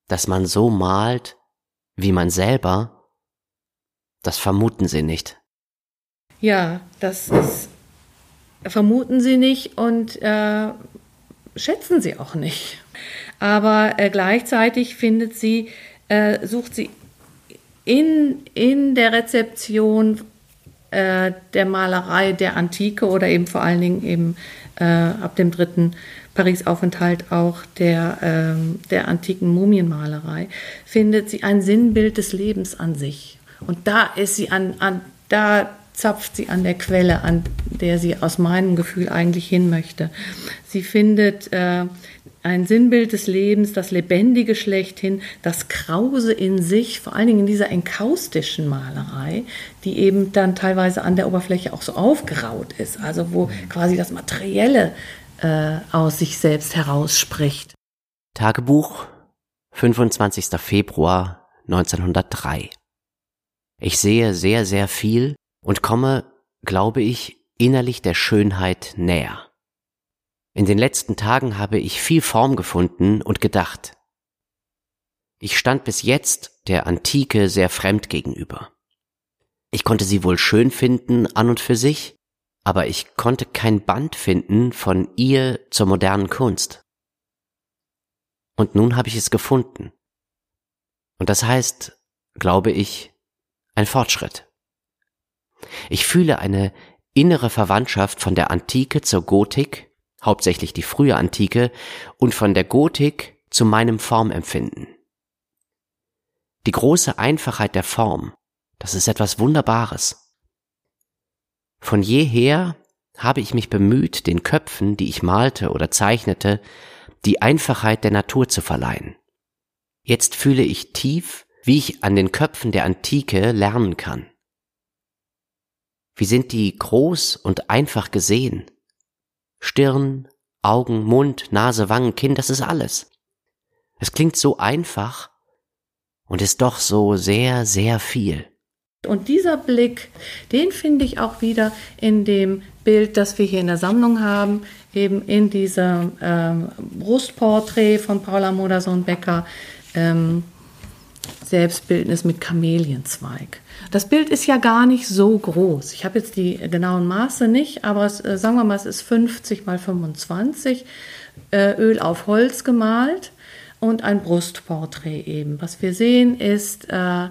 Speaker 5: Dass man so malt, wie man selber, das vermuten Sie nicht.
Speaker 3: Ja, das ist vermuten sie nicht und äh, schätzen sie auch nicht. Aber äh, gleichzeitig findet sie, äh, sucht sie in, in der Rezeption äh, der Malerei der Antike oder eben vor allen Dingen eben äh, ab dem dritten Paris-Aufenthalt auch der, ähm, der antiken Mumienmalerei, findet sie ein Sinnbild des Lebens an sich. Und da ist sie an, an da zapft sie an der Quelle, an der sie aus meinem Gefühl eigentlich hin möchte. Sie findet äh, ein Sinnbild des Lebens, das Lebendige schlechthin, das Krause in sich, vor allen Dingen in dieser enkaustischen Malerei, die eben dann teilweise an der Oberfläche auch so aufgeraut ist, also wo quasi das Materielle äh, aus sich selbst herausspricht.
Speaker 5: Tagebuch, 25. Februar 1903. Ich sehe sehr, sehr viel und komme, glaube ich, innerlich der Schönheit näher. In den letzten Tagen habe ich viel Form gefunden und gedacht. Ich stand bis jetzt der Antike sehr fremd gegenüber. Ich konnte sie wohl schön finden an und für sich, aber ich konnte kein Band finden von ihr zur modernen Kunst. Und nun habe ich es gefunden. Und das heißt, glaube ich, ein Fortschritt. Ich fühle eine innere Verwandtschaft von der Antike zur Gotik, hauptsächlich die frühe Antike, und von der Gotik zu meinem Formempfinden. Die große Einfachheit der Form, das ist etwas Wunderbares. Von jeher habe ich mich bemüht, den Köpfen, die ich malte oder zeichnete, die Einfachheit der Natur zu verleihen. Jetzt fühle ich tief, wie ich an den Köpfen der Antike lernen kann. Wie sind die groß und einfach gesehen? Stirn, Augen, Mund, Nase, Wangen, Kinn, das ist alles. Es klingt so einfach und ist doch so sehr, sehr viel.
Speaker 3: Und dieser Blick, den finde ich auch wieder in dem Bild, das wir hier in der Sammlung haben, eben in diesem ähm, Brustporträt von Paula Modersohn-Becker, ähm, Selbstbildnis mit Kamelienzweig. Das Bild ist ja gar nicht so groß. Ich habe jetzt die genauen Maße nicht, aber es, äh, sagen wir mal, es ist 50 mal 25 äh, Öl auf Holz gemalt und ein Brustporträt eben. Was wir sehen ist äh,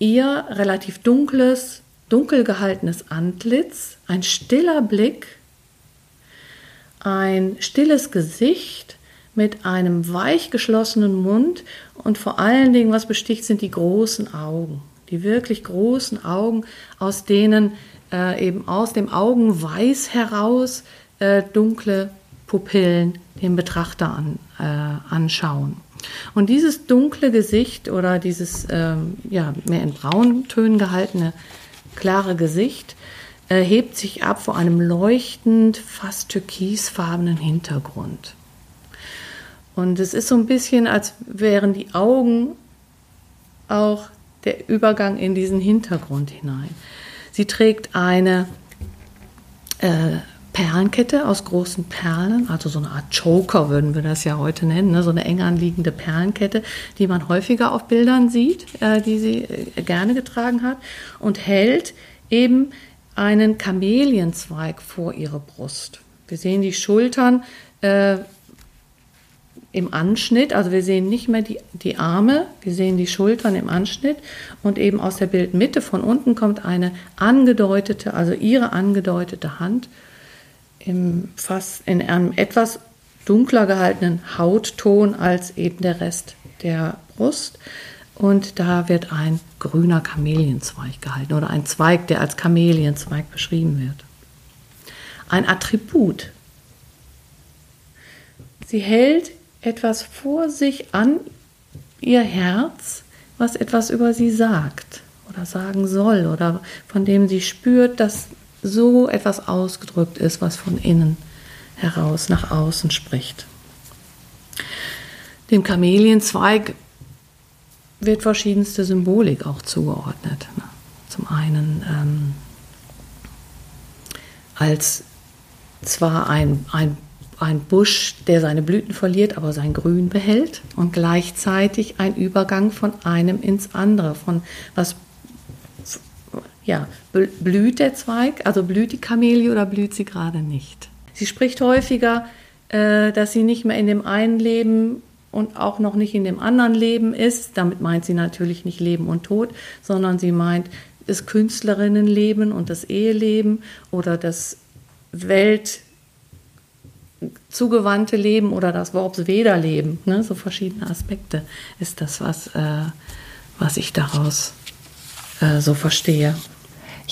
Speaker 3: ihr relativ dunkles, dunkel gehaltenes Antlitz, ein stiller Blick, ein stilles Gesicht mit einem weich geschlossenen Mund und vor allen Dingen, was besticht, sind die großen Augen die wirklich großen Augen, aus denen äh, eben aus dem Augenweiß heraus äh, dunkle Pupillen den Betrachter an, äh, anschauen. Und dieses dunkle Gesicht oder dieses ähm, ja, mehr in Brauntönen gehaltene klare Gesicht äh, hebt sich ab vor einem leuchtend, fast türkisfarbenen Hintergrund. Und es ist so ein bisschen, als wären die Augen auch der Übergang in diesen Hintergrund hinein. Sie trägt eine äh, Perlenkette aus großen Perlen, also so eine Art Choker würden wir das ja heute nennen, ne? so eine eng anliegende Perlenkette, die man häufiger auf Bildern sieht, äh, die sie äh, gerne getragen hat, und hält eben einen Kamelienzweig vor ihre Brust. Wir sehen die Schultern äh, im Anschnitt, also wir sehen nicht mehr die, die Arme, wir sehen die Schultern im Anschnitt und eben aus der Bildmitte von unten kommt eine angedeutete, also ihre angedeutete Hand im fast in einem etwas dunkler gehaltenen Hautton als eben der Rest der Brust. Und da wird ein grüner Kamelienzweig gehalten oder ein Zweig, der als Kamelienzweig beschrieben wird. Ein Attribut. Sie hält etwas vor sich an ihr Herz, was etwas über sie sagt oder sagen soll oder von dem sie spürt, dass so etwas ausgedrückt ist, was von innen heraus nach außen spricht. Dem Kamelienzweig wird verschiedenste Symbolik auch zugeordnet. Zum einen ähm, als zwar ein, ein ein Busch, der seine Blüten verliert, aber sein Grün behält und gleichzeitig ein Übergang von einem ins andere, von was ja, blüht der Zweig, also blüht die Kamelie oder blüht sie gerade nicht. Sie spricht häufiger, äh, dass sie nicht mehr in dem einen Leben und auch noch nicht in dem anderen Leben ist. Damit meint sie natürlich nicht Leben und Tod, sondern sie meint das Künstlerinnenleben und das Eheleben oder das Welt zugewandte Leben oder das Worpsweder-Leben. Ne? So verschiedene Aspekte ist das, was, äh, was ich daraus äh, so verstehe.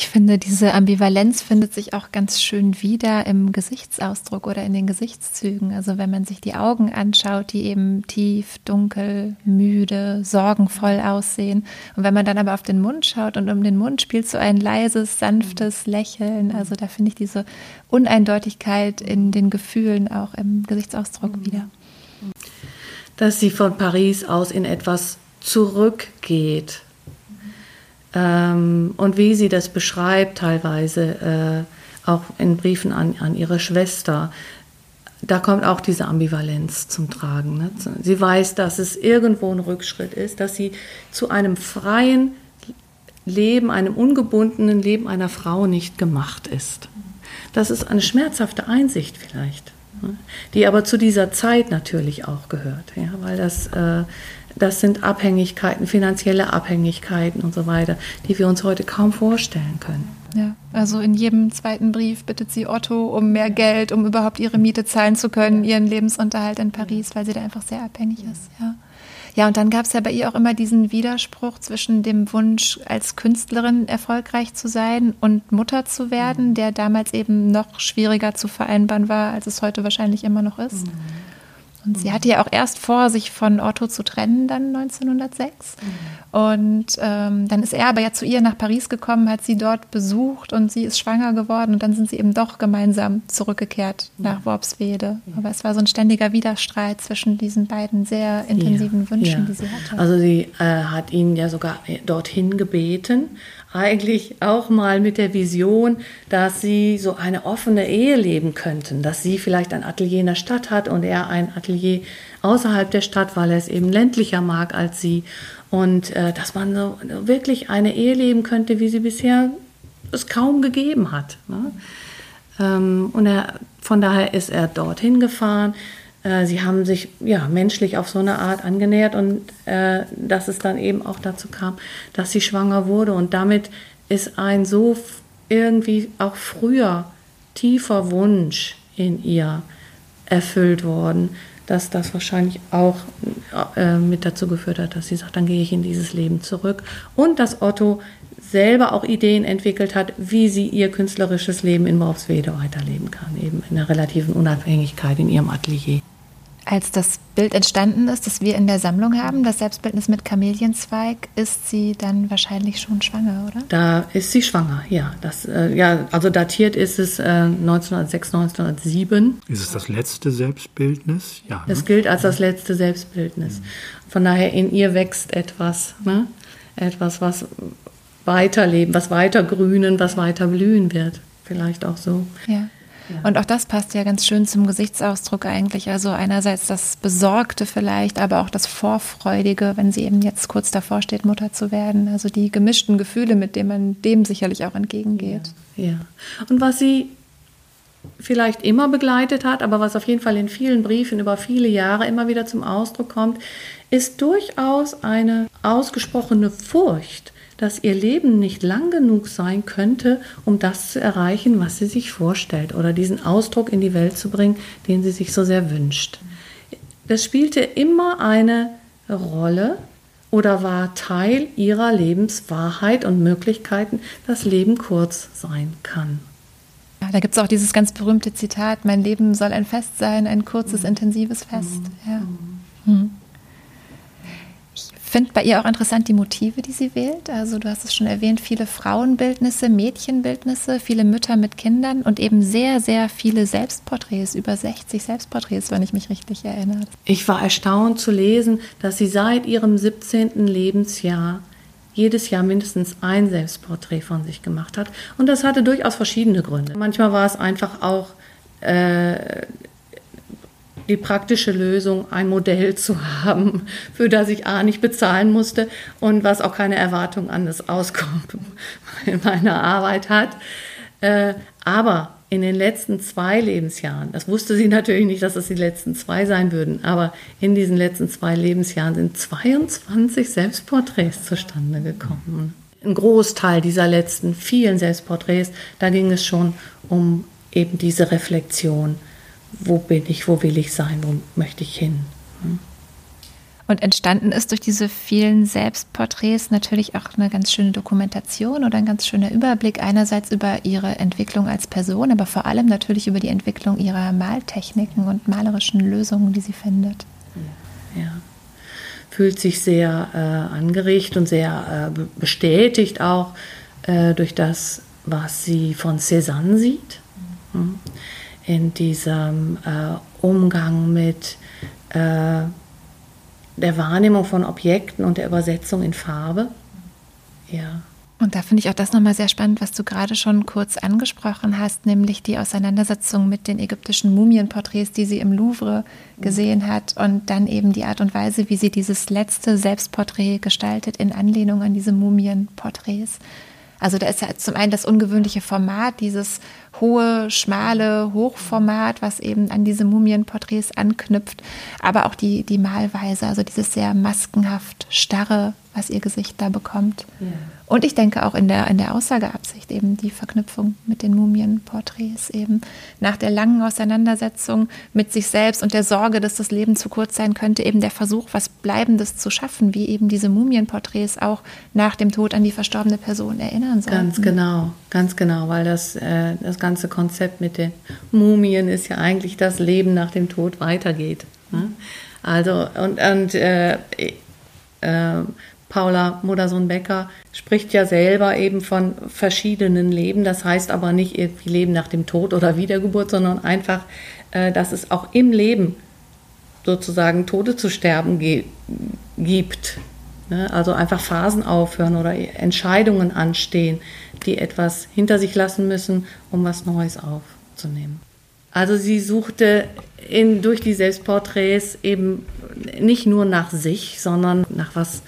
Speaker 2: Ich finde, diese Ambivalenz findet sich auch ganz schön wieder im Gesichtsausdruck oder in den Gesichtszügen. Also wenn man sich die Augen anschaut, die eben tief, dunkel, müde, sorgenvoll aussehen. Und wenn man dann aber auf den Mund schaut und um den Mund spielt so ein leises, sanftes Lächeln. Also da finde ich diese Uneindeutigkeit in den Gefühlen auch im Gesichtsausdruck mhm. wieder.
Speaker 3: Dass sie von Paris aus in etwas zurückgeht ähm, und wie sie das beschreibt, teilweise äh, auch in Briefen an, an ihre Schwester, da kommt auch diese Ambivalenz zum Tragen. Ne? Sie weiß, dass es irgendwo ein Rückschritt ist, dass sie zu einem freien Leben, einem ungebundenen Leben einer Frau nicht gemacht ist. Das ist eine schmerzhafte Einsicht vielleicht, ne? die aber zu dieser Zeit natürlich auch gehört, ja? weil das äh, das sind Abhängigkeiten, finanzielle Abhängigkeiten und so weiter, die wir uns heute kaum vorstellen können.
Speaker 2: Ja, also in jedem zweiten Brief bittet sie Otto um mehr Geld, um überhaupt ihre Miete zahlen zu können, ihren Lebensunterhalt in Paris, weil sie da einfach sehr abhängig ist. Ja. Ja, und dann gab es ja bei ihr auch immer diesen Widerspruch zwischen dem Wunsch, als Künstlerin erfolgreich zu sein und Mutter zu werden, der damals eben noch schwieriger zu vereinbaren war, als es heute wahrscheinlich immer noch ist. Mhm. Und sie hatte ja auch erst vor, sich von Otto zu trennen, dann 1906. Mhm. Und ähm, dann ist er aber ja zu ihr nach Paris gekommen, hat sie dort besucht und sie ist schwanger geworden. Und dann sind sie eben doch gemeinsam zurückgekehrt mhm. nach Worpswede. Mhm. Aber es war so ein ständiger Widerstreit zwischen diesen beiden sehr intensiven ja, Wünschen, ja. die sie hatte.
Speaker 3: Also sie äh, hat ihn ja sogar dorthin gebeten eigentlich auch mal mit der Vision, dass sie so eine offene Ehe leben könnten, dass sie vielleicht ein Atelier in der Stadt hat und er ein Atelier außerhalb der Stadt, weil er es eben ländlicher mag als sie und äh, dass man so wirklich eine Ehe leben könnte, wie sie bisher es kaum gegeben hat. Ne? Ähm, und er, von daher ist er dorthin gefahren. Äh, sie haben sich ja menschlich auf so eine Art angenähert und äh, dass es dann eben auch dazu kam, dass sie schwanger wurde. Und damit ist ein so irgendwie auch früher tiefer Wunsch in ihr erfüllt worden, dass das wahrscheinlich auch äh, mit dazu geführt hat, dass sie sagt, dann gehe ich in dieses Leben zurück. Und dass Otto selber auch Ideen entwickelt hat, wie sie ihr künstlerisches Leben in Morpswede weiterleben kann, eben in einer relativen Unabhängigkeit in ihrem Atelier.
Speaker 2: Als das Bild entstanden ist, das wir in der Sammlung haben, das Selbstbildnis mit Kamelienzweig, ist sie dann wahrscheinlich schon schwanger, oder?
Speaker 3: Da ist sie schwanger, ja. Das, äh, ja also datiert ist es äh, 1906, 1907.
Speaker 1: Ist es das letzte Selbstbildnis?
Speaker 3: Ja. Es ne? gilt als das letzte Selbstbildnis. Von daher in ihr wächst etwas, ne? etwas, was weiterleben, was weiter grünen, was weiter blühen wird. Vielleicht auch so.
Speaker 2: Ja. Und auch das passt ja ganz schön zum Gesichtsausdruck eigentlich. Also einerseits das Besorgte vielleicht, aber auch das Vorfreudige, wenn sie eben jetzt kurz davor steht, Mutter zu werden. Also die gemischten Gefühle, mit denen man dem sicherlich auch entgegengeht.
Speaker 3: Ja. ja. Und was sie vielleicht immer begleitet hat, aber was auf jeden Fall in vielen Briefen über viele Jahre immer wieder zum Ausdruck kommt, ist durchaus eine ausgesprochene Furcht dass ihr Leben nicht lang genug sein könnte, um das zu erreichen, was sie sich vorstellt oder diesen Ausdruck in die Welt zu bringen, den sie sich so sehr wünscht. Das spielte immer eine Rolle oder war Teil ihrer Lebenswahrheit und Möglichkeiten, dass Leben kurz sein kann.
Speaker 2: Ja, da gibt es auch dieses ganz berühmte Zitat, mein Leben soll ein Fest sein, ein kurzes, intensives Fest. Ja. Mhm finde bei ihr auch interessant die Motive, die sie wählt. Also du hast es schon erwähnt, viele Frauenbildnisse, Mädchenbildnisse, viele Mütter mit Kindern und eben sehr, sehr viele Selbstporträts, über 60 Selbstporträts, wenn ich mich richtig erinnere.
Speaker 3: Ich war erstaunt zu lesen, dass sie seit ihrem 17. Lebensjahr jedes Jahr mindestens ein Selbstporträt von sich gemacht hat. Und das hatte durchaus verschiedene Gründe. Manchmal war es einfach auch äh, die praktische Lösung, ein Modell zu haben, für das ich A nicht bezahlen musste und was auch keine Erwartung an das Auskommen in meiner Arbeit hat. Äh, aber in den letzten zwei Lebensjahren, das wusste sie natürlich nicht, dass es die letzten zwei sein würden, aber in diesen letzten zwei Lebensjahren sind 22 Selbstporträts zustande gekommen. Ein Großteil dieser letzten vielen Selbstporträts, da ging es schon um eben diese Reflexion wo bin ich, wo will ich sein, wo möchte ich hin. Hm?
Speaker 2: Und entstanden ist durch diese vielen Selbstporträts natürlich auch eine ganz schöne Dokumentation oder ein ganz schöner Überblick einerseits über ihre Entwicklung als Person, aber vor allem natürlich über die Entwicklung ihrer Maltechniken und malerischen Lösungen, die sie findet.
Speaker 3: Ja. Fühlt sich sehr äh, angeregt und sehr äh, bestätigt auch äh, durch das, was sie von Cézanne sieht. Mhm in diesem äh, Umgang mit äh, der Wahrnehmung von Objekten und der Übersetzung in Farbe.
Speaker 2: Ja. Und da finde ich auch das nochmal sehr spannend, was du gerade schon kurz angesprochen hast, nämlich die Auseinandersetzung mit den ägyptischen Mumienporträts, die sie im Louvre gesehen hat und dann eben die Art und Weise, wie sie dieses letzte Selbstporträt gestaltet in Anlehnung an diese Mumienporträts. Also da ist ja zum einen das ungewöhnliche Format, dieses hohe, schmale Hochformat, was eben an diese Mumienporträts anknüpft, aber auch die, die Malweise, also dieses sehr maskenhaft starre, was ihr Gesicht da bekommt. Ja. Und ich denke auch in der, in der Aussageabsicht eben die Verknüpfung mit den Mumienporträts eben. Nach der langen Auseinandersetzung mit sich selbst und der Sorge, dass das Leben zu kurz sein könnte, eben der Versuch, was Bleibendes zu schaffen, wie eben diese Mumienporträts auch nach dem Tod an die verstorbene Person erinnern sollen.
Speaker 3: Ganz genau, ganz genau, weil das, äh, das ganze Konzept mit den Mumien ist ja eigentlich, dass Leben nach dem Tod weitergeht. Ne? Also, und, und äh, äh, Paula Modersohn-Becker spricht ja selber eben von verschiedenen Leben. Das heißt aber nicht irgendwie Leben nach dem Tod oder Wiedergeburt, sondern einfach, äh, dass es auch im Leben sozusagen Tode zu sterben gibt. Ne? Also einfach Phasen aufhören oder Entscheidungen anstehen, die etwas hinter sich lassen müssen, um was Neues aufzunehmen. Also sie suchte in, durch die Selbstporträts eben nicht nur nach sich, sondern nach was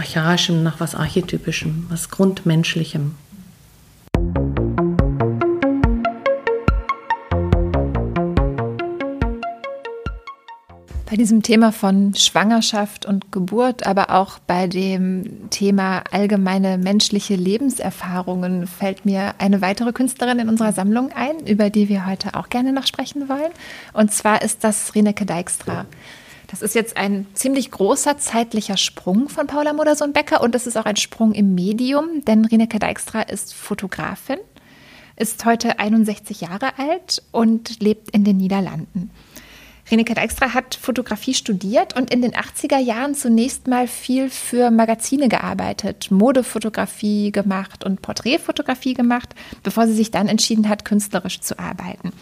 Speaker 3: Archaischem, nach was Archetypischem, was Grundmenschlichem.
Speaker 2: Bei diesem Thema von Schwangerschaft und Geburt, aber auch bei dem Thema allgemeine menschliche Lebenserfahrungen fällt mir eine weitere Künstlerin in unserer Sammlung ein, über die wir heute auch gerne noch sprechen wollen. Und zwar ist das Rineke Dijkstra. Das ist jetzt ein ziemlich großer zeitlicher Sprung von Paula Modersohn-Becker und das ist auch ein Sprung im Medium, denn Rineke Dijkstra ist Fotografin, ist heute 61 Jahre alt und lebt in den Niederlanden. Reneke Dijkstra hat Fotografie studiert und in den 80er Jahren zunächst mal viel für Magazine gearbeitet, Modefotografie gemacht und Porträtfotografie gemacht, bevor sie sich dann entschieden hat, künstlerisch zu arbeiten.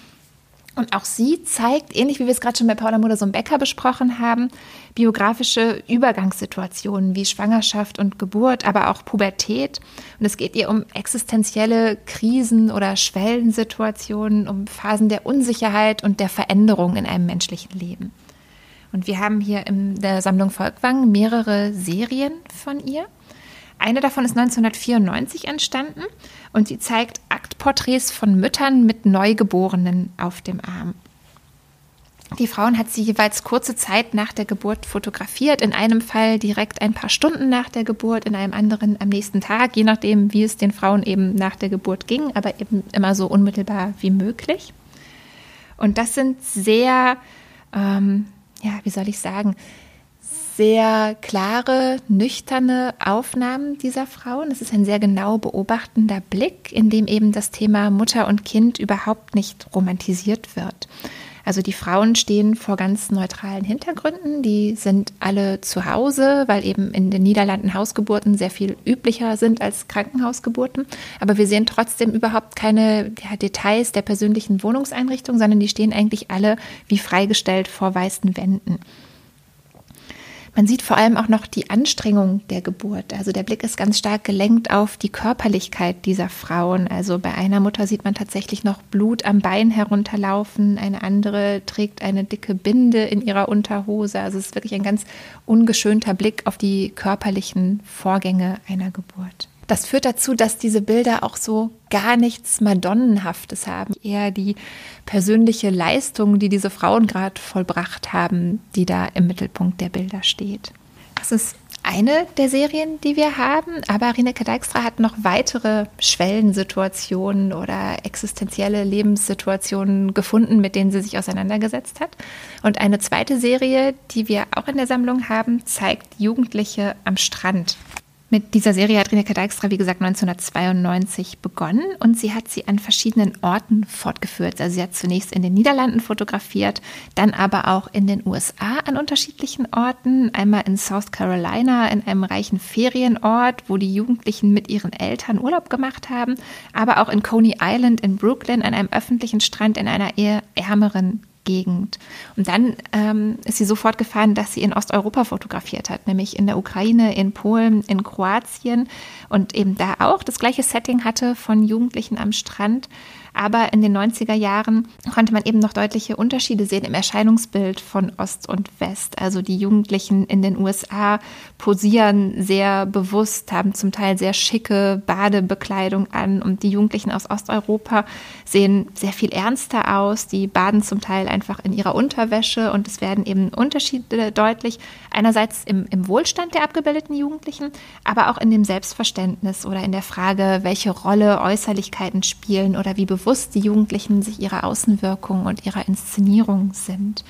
Speaker 2: Und auch sie zeigt, ähnlich wie wir es gerade schon bei Paula Modersohn-Becker besprochen haben, biografische Übergangssituationen wie Schwangerschaft und Geburt, aber auch Pubertät. Und es geht ihr um existenzielle Krisen oder Schwellensituationen, um Phasen der Unsicherheit und der Veränderung in einem menschlichen Leben. Und wir haben hier in der Sammlung Volkwang mehrere Serien von ihr. Eine davon ist 1994 entstanden und sie zeigt Aktporträts von Müttern mit Neugeborenen auf dem Arm. Die Frauen hat sie jeweils kurze Zeit nach der Geburt fotografiert, in einem Fall direkt ein paar Stunden nach der Geburt, in einem anderen am nächsten Tag, je nachdem, wie es den Frauen eben nach der Geburt ging, aber eben immer so unmittelbar wie möglich. Und das sind sehr, ähm, ja, wie soll ich sagen, sehr klare, nüchterne Aufnahmen dieser Frauen. Es ist ein sehr genau beobachtender Blick, in dem eben das Thema Mutter und Kind überhaupt nicht romantisiert wird. Also die Frauen stehen vor ganz neutralen Hintergründen. Die sind alle zu Hause, weil eben in den Niederlanden Hausgeburten sehr viel üblicher sind als Krankenhausgeburten. Aber wir sehen trotzdem überhaupt keine ja, Details der persönlichen Wohnungseinrichtung, sondern die stehen eigentlich alle wie freigestellt vor weißen Wänden. Man sieht vor allem auch noch die Anstrengung der Geburt. Also der Blick ist ganz stark gelenkt auf die Körperlichkeit dieser Frauen. Also bei einer Mutter sieht man tatsächlich noch Blut am Bein herunterlaufen. Eine andere trägt eine dicke Binde in ihrer Unterhose. Also es ist wirklich ein ganz ungeschönter Blick auf die körperlichen Vorgänge einer Geburt. Das führt dazu, dass diese Bilder auch so gar nichts Madonnenhaftes haben. Eher die persönliche Leistung, die diese Frauen gerade vollbracht haben, die da im Mittelpunkt der Bilder steht. Das ist eine der Serien, die wir haben, aber Rineke Dijkstra hat noch weitere Schwellensituationen oder existenzielle Lebenssituationen gefunden, mit denen sie sich auseinandergesetzt hat. Und eine zweite Serie, die wir auch in der Sammlung haben, zeigt Jugendliche am Strand. Mit dieser Serie hat Rineke Dijkstra, wie gesagt, 1992 begonnen und sie hat sie an verschiedenen Orten fortgeführt. Also sie hat zunächst in den Niederlanden fotografiert, dann aber auch in den USA an unterschiedlichen Orten. Einmal in South Carolina, in einem reichen Ferienort, wo die Jugendlichen mit ihren Eltern Urlaub gemacht haben, aber auch in Coney Island in Brooklyn, an einem öffentlichen Strand in einer eher ärmeren Gegend. Und dann ähm, ist sie so fortgefahren, dass sie in Osteuropa fotografiert hat, nämlich in der Ukraine, in Polen, in Kroatien und eben da auch das gleiche Setting hatte von Jugendlichen am Strand. Aber in den 90er Jahren konnte man eben noch deutliche Unterschiede sehen im Erscheinungsbild von Ost und West. Also die Jugendlichen in den USA posieren sehr bewusst, haben zum Teil sehr schicke Badebekleidung an und die Jugendlichen aus Osteuropa sehen sehr viel ernster aus. Die baden zum Teil einfach in ihrer Unterwäsche und es werden eben Unterschiede deutlich. Einerseits im, im Wohlstand der abgebildeten Jugendlichen, aber auch in dem Selbstverständnis oder in der Frage, welche Rolle Äußerlichkeiten spielen oder wie bewusst bewusst die Jugendlichen sich ihrer Außenwirkung und ihrer Inszenierung sind.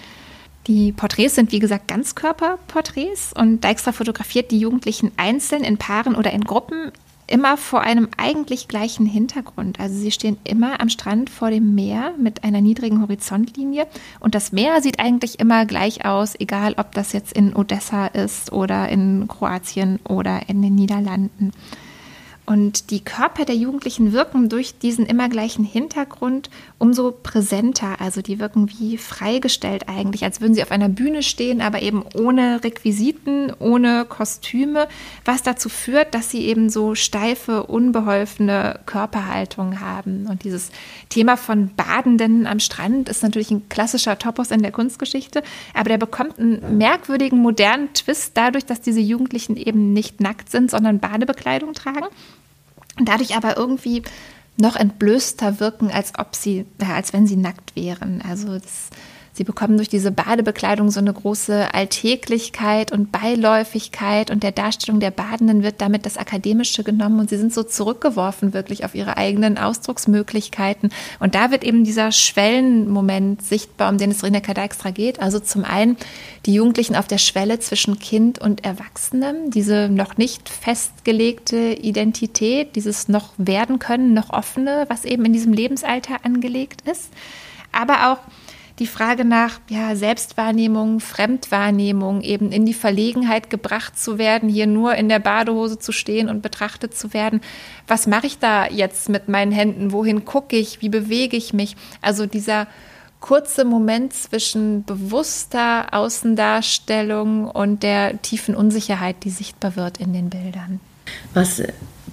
Speaker 2: Die Porträts sind wie gesagt Ganzkörperporträts und Dijkstra fotografiert die Jugendlichen einzeln in Paaren oder in Gruppen immer vor einem eigentlich gleichen Hintergrund. Also sie stehen immer am Strand vor dem Meer mit einer niedrigen Horizontlinie und das Meer sieht eigentlich immer gleich aus, egal ob das jetzt in Odessa ist oder in Kroatien oder in den Niederlanden. Und die Körper der Jugendlichen wirken durch diesen immer gleichen Hintergrund umso präsenter. Also die wirken wie freigestellt eigentlich, als würden sie auf einer Bühne stehen, aber eben ohne Requisiten, ohne Kostüme, was dazu führt, dass sie eben so steife, unbeholfene Körperhaltung haben. Und dieses Thema von Badenden am Strand ist natürlich ein klassischer Topos in der Kunstgeschichte, aber der bekommt einen merkwürdigen modernen Twist dadurch, dass diese Jugendlichen eben nicht nackt sind, sondern Badebekleidung tragen dadurch aber irgendwie noch entblößter wirken, als ob sie, als wenn sie nackt wären. Also das Sie bekommen durch diese Badebekleidung so eine große Alltäglichkeit und Beiläufigkeit und der Darstellung der Badenden wird damit das Akademische genommen und sie sind so zurückgeworfen wirklich auf ihre eigenen Ausdrucksmöglichkeiten. Und da wird eben dieser Schwellenmoment sichtbar, um den es Reneka Dijkstra geht. Also zum einen die Jugendlichen auf der Schwelle zwischen Kind und Erwachsenem, diese noch nicht festgelegte Identität, dieses noch werden können, noch offene, was eben in diesem Lebensalter angelegt ist. Aber auch die Frage nach ja, Selbstwahrnehmung, Fremdwahrnehmung, eben in die Verlegenheit gebracht zu werden, hier nur in der Badehose zu stehen und betrachtet zu werden. Was mache ich da jetzt mit meinen Händen? Wohin gucke ich? Wie bewege ich mich? Also dieser kurze Moment zwischen bewusster Außendarstellung und der tiefen Unsicherheit, die sichtbar wird in den Bildern.
Speaker 3: Was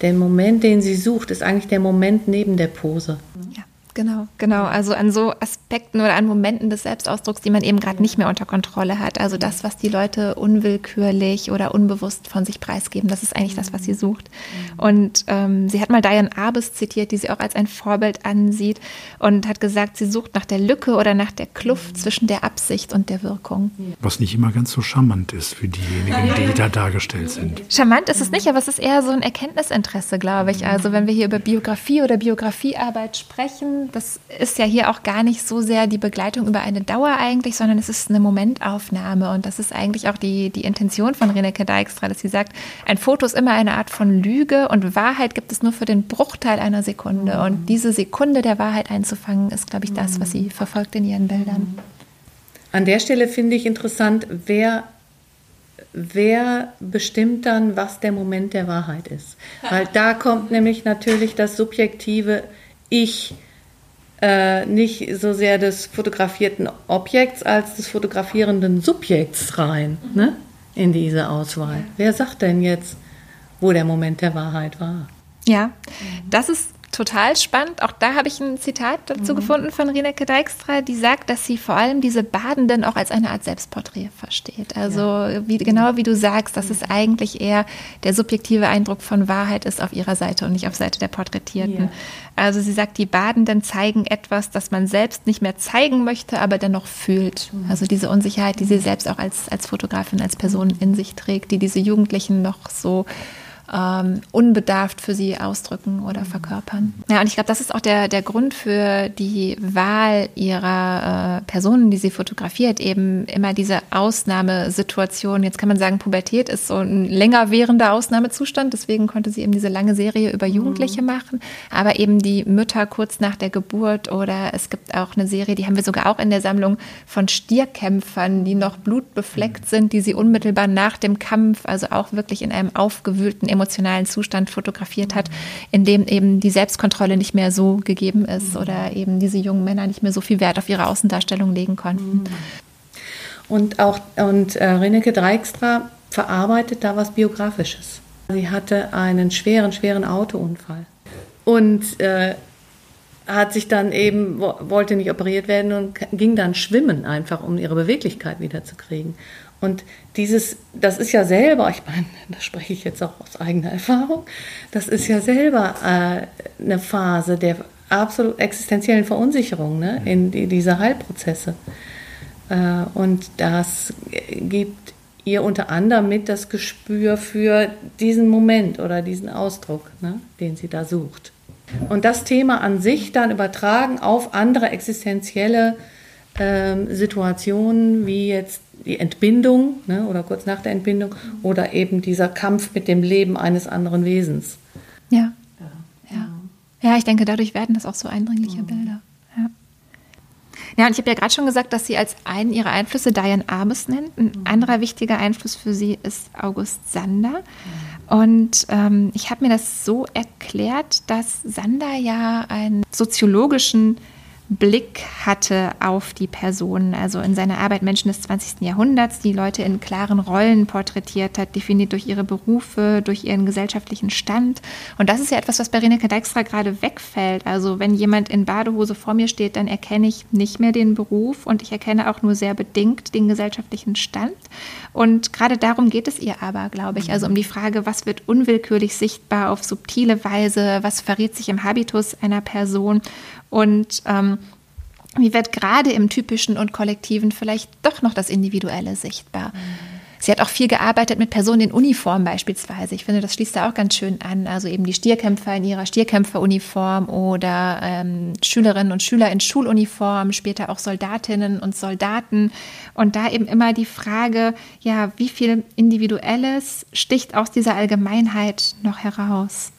Speaker 3: der Moment, den sie sucht, ist eigentlich der Moment neben der Pose.
Speaker 2: Ja. Genau, genau. Also an so Aspekten oder an Momenten des Selbstausdrucks, die man eben gerade nicht mehr unter Kontrolle hat. Also das, was die Leute unwillkürlich oder unbewusst von sich preisgeben, das ist eigentlich das, was sie sucht. Und ähm, sie hat mal Diane Arbus zitiert, die sie auch als ein Vorbild ansieht und hat gesagt, sie sucht nach der Lücke oder nach der Kluft zwischen der Absicht und der Wirkung.
Speaker 1: Was nicht immer ganz so charmant ist für diejenigen, die da dargestellt sind.
Speaker 2: Charmant ist es nicht, aber es ist eher so ein Erkenntnisinteresse, glaube ich. Also wenn wir hier über Biografie oder Biografiearbeit sprechen, das ist ja hier auch gar nicht so sehr die Begleitung über eine Dauer eigentlich, sondern es ist eine Momentaufnahme. Und das ist eigentlich auch die, die Intention von Reneke Dijkstra, dass sie sagt, ein Foto ist immer eine Art von Lüge und Wahrheit gibt es nur für den Bruchteil einer Sekunde. Und diese Sekunde der Wahrheit einzufangen, ist, glaube ich, das, was sie verfolgt in ihren Bildern.
Speaker 3: An der Stelle finde ich interessant, wer wer bestimmt dann, was der Moment der Wahrheit ist? Weil da kommt nämlich natürlich das subjektive Ich äh, nicht so sehr des fotografierten Objekts als des fotografierenden Subjekts rein mhm. ne, in diese Auswahl. Wer sagt denn jetzt, wo der Moment der Wahrheit war?
Speaker 2: Ja, das ist total spannend. Auch da habe ich ein Zitat dazu mhm. gefunden von Reneke Dijkstra, die sagt, dass sie vor allem diese Badenden auch als eine Art Selbstporträt versteht. Also ja. wie, genau wie du sagst, dass ja. es eigentlich eher der subjektive Eindruck von Wahrheit ist auf ihrer Seite und nicht auf Seite der Porträtierten. Ja. Also sie sagt, die Badenden zeigen etwas, das man selbst nicht mehr zeigen möchte, aber dennoch fühlt. Mhm. Also diese Unsicherheit, die sie selbst auch als, als Fotografin, als Person in sich trägt, die diese Jugendlichen noch so ähm, unbedarft für sie ausdrücken oder mhm. verkörpern. Ja, und ich glaube, das ist auch der, der Grund für die Wahl ihrer äh, Personen, die sie fotografiert, eben immer diese Ausnahmesituation. Jetzt kann man sagen, Pubertät ist so ein länger währender Ausnahmezustand, deswegen konnte sie eben diese lange Serie über Jugendliche mhm. machen, aber eben die Mütter kurz nach der Geburt oder es gibt auch eine Serie, die haben wir sogar auch in der Sammlung von Stierkämpfern, die noch blutbefleckt mhm. sind, die sie unmittelbar nach dem Kampf, also auch wirklich in einem aufgewühlten emotionalen Zustand fotografiert hat, in dem eben die Selbstkontrolle nicht mehr so gegeben ist mhm. oder eben diese jungen Männer nicht mehr so viel Wert auf ihre Außendarstellung legen konnten. Mhm.
Speaker 3: Und auch und äh, Reneke Dijkstra verarbeitet da was Biografisches. Sie hatte einen schweren, schweren Autounfall und äh, hat sich dann eben, wollte nicht operiert werden und ging dann schwimmen, einfach um ihre Beweglichkeit wiederzukriegen. Und dieses, das ist ja selber, ich meine, da spreche ich jetzt auch aus eigener Erfahrung, das ist ja selber äh, eine Phase der absolut existenziellen Verunsicherung ne, in die, diese Heilprozesse. Äh, und das gibt ihr unter anderem mit das Gespür für diesen Moment oder diesen Ausdruck, ne, den sie da sucht. Und das Thema an sich dann übertragen auf andere existenzielle äh, Situationen, wie jetzt die Entbindung ne, oder kurz nach der Entbindung oder eben dieser Kampf mit dem Leben eines anderen Wesens.
Speaker 2: Ja. Ja, ja ich denke, dadurch werden das auch so eindringliche mhm. Bilder. Ja. Ja, und ich habe ja gerade schon gesagt, dass sie als einen ihrer Einflüsse Diane Arbus nennt. Ein mhm. anderer wichtiger Einfluss für sie ist August Sander. Mhm. Und ähm, ich habe mir das so erklärt, dass Sander ja einen soziologischen Blick hatte auf die Personen. Also in seiner Arbeit Menschen des 20. Jahrhunderts, die Leute in klaren Rollen porträtiert hat, definiert durch ihre Berufe, durch ihren gesellschaftlichen Stand. Und das ist ja etwas, was bei Reneke Dijkstra gerade wegfällt. Also wenn jemand in Badehose vor mir steht, dann erkenne ich nicht mehr den Beruf und ich erkenne auch nur sehr bedingt den gesellschaftlichen Stand. Und gerade darum geht es ihr aber, glaube ich. Also um die Frage, was wird unwillkürlich sichtbar auf subtile Weise, was verrät sich im Habitus einer Person und ähm, wie wird gerade im typischen und kollektiven vielleicht doch noch das Individuelle sichtbar? Sie hat auch viel gearbeitet mit Personen in Uniform beispielsweise. Ich finde, das schließt da auch ganz schön an. Also eben die Stierkämpfer in ihrer Stierkämpferuniform oder ähm, Schülerinnen und Schüler in Schuluniform, später auch Soldatinnen und Soldaten. Und da eben immer die Frage, ja, wie viel Individuelles sticht aus dieser Allgemeinheit noch heraus?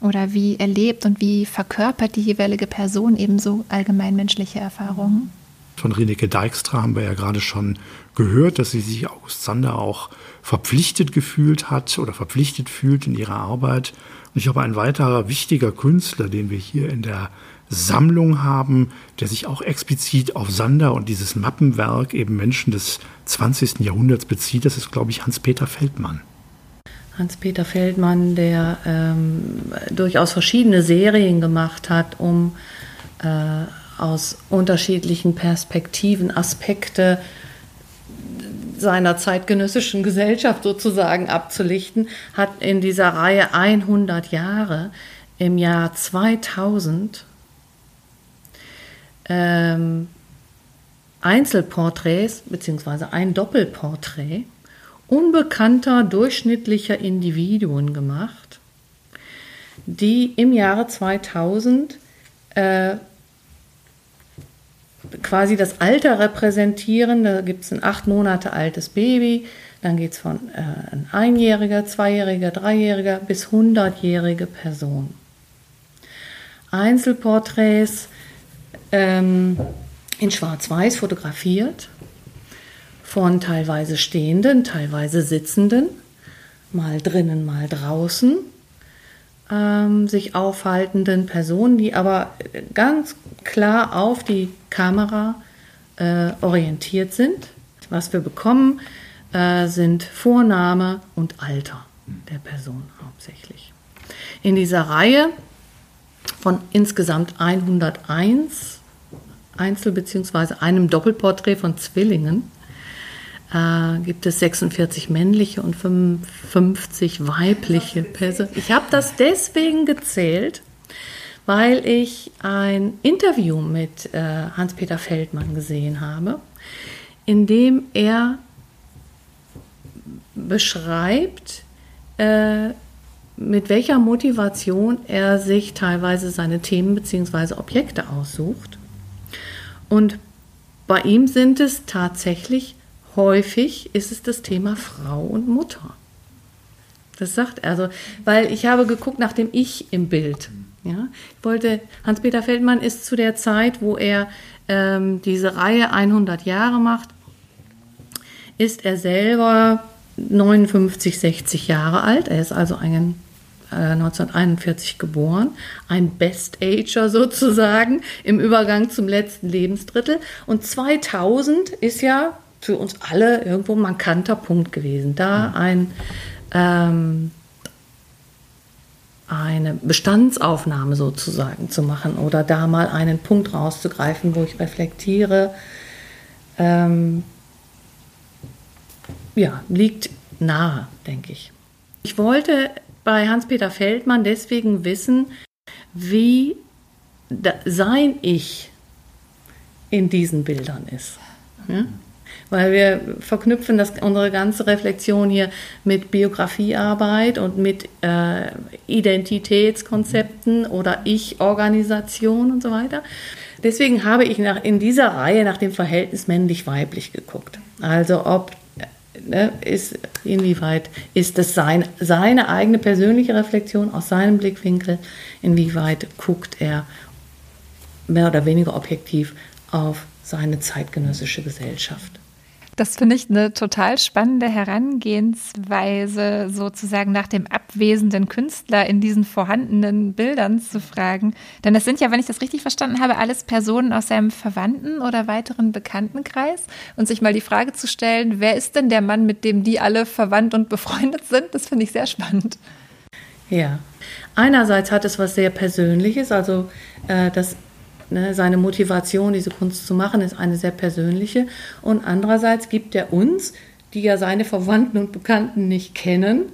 Speaker 2: Oder wie erlebt und wie verkörpert die jeweilige Person ebenso allgemeinmenschliche Erfahrungen?
Speaker 1: Von Reneke Dijkstra haben wir ja gerade schon gehört, dass sie sich August Sander auch verpflichtet gefühlt hat oder verpflichtet fühlt in ihrer Arbeit. Und ich glaube, ein weiterer wichtiger Künstler, den wir hier in der Sammlung haben, der sich auch explizit auf Sander und dieses Mappenwerk eben Menschen des 20. Jahrhunderts bezieht, das ist, glaube ich, Hans-Peter Feldmann.
Speaker 3: Hans-Peter Feldmann, der ähm, durchaus verschiedene Serien gemacht hat, um äh, aus unterschiedlichen Perspektiven Aspekte seiner zeitgenössischen Gesellschaft sozusagen abzulichten, hat in dieser Reihe 100 Jahre im Jahr 2000 ähm, Einzelporträts beziehungsweise ein Doppelporträt unbekannter durchschnittlicher Individuen gemacht, die im Jahre 2000 äh, quasi das Alter repräsentieren. Da gibt es ein acht Monate altes Baby, dann geht es von äh, ein einjähriger, zweijähriger, dreijähriger bis hundertjährige Person. Einzelporträts ähm, in Schwarz-Weiß fotografiert von teilweise stehenden, teilweise sitzenden, mal drinnen, mal draußen ähm, sich aufhaltenden Personen, die aber ganz klar auf die Kamera äh, orientiert sind. Was wir bekommen, äh, sind Vorname und Alter der Person hauptsächlich. In dieser Reihe von insgesamt 101 Einzel- bzw. einem Doppelporträt von Zwillingen äh, gibt es 46 männliche und 55 weibliche Personen. Ich habe das deswegen gezählt, weil ich ein Interview mit äh, Hans-Peter Feldmann gesehen habe, in dem er beschreibt, äh, mit welcher Motivation er sich teilweise seine Themen bzw. Objekte aussucht. Und bei ihm sind es tatsächlich häufig ist es das Thema Frau und Mutter. Das sagt er. Also, weil ich habe geguckt nach dem Ich im Bild. Ja, ich wollte, Hans-Peter Feldmann ist zu der Zeit, wo er ähm, diese Reihe 100 Jahre macht, ist er selber 59, 60 Jahre alt. Er ist also ein, äh, 1941 geboren, ein Best-Ager sozusagen im Übergang zum letzten Lebensdrittel. Und 2000 ist ja für uns alle irgendwo ein markanter Punkt gewesen. Da ein, ähm, eine Bestandsaufnahme sozusagen zu machen oder da mal einen Punkt rauszugreifen, wo ich reflektiere, ähm, ja, liegt nahe, denke ich. Ich wollte bei Hans-Peter Feldmann deswegen wissen, wie sein Ich in diesen Bildern ist. Ja? Weil wir verknüpfen das, unsere ganze Reflexion hier mit Biografiearbeit und mit äh, Identitätskonzepten oder Ich-Organisation und so weiter. Deswegen habe ich nach, in dieser Reihe nach dem Verhältnis männlich-weiblich geguckt. Also ob ne, ist, inwieweit ist das sein, seine eigene persönliche Reflexion aus seinem Blickwinkel, inwieweit guckt er mehr oder weniger objektiv auf seine zeitgenössische Gesellschaft.
Speaker 2: Das finde ich eine total spannende Herangehensweise, sozusagen nach dem abwesenden Künstler in diesen vorhandenen Bildern zu fragen. Denn das sind ja, wenn ich das richtig verstanden habe, alles Personen aus seinem Verwandten oder weiteren Bekanntenkreis. Und sich mal die Frage zu stellen, wer ist denn der Mann, mit dem die alle verwandt und befreundet sind, das finde ich sehr spannend.
Speaker 3: Ja, einerseits hat es was sehr Persönliches, also äh, das Ne, seine Motivation, diese Kunst zu machen, ist eine sehr persönliche. Und andererseits gibt er uns, die ja seine Verwandten und Bekannten nicht kennen,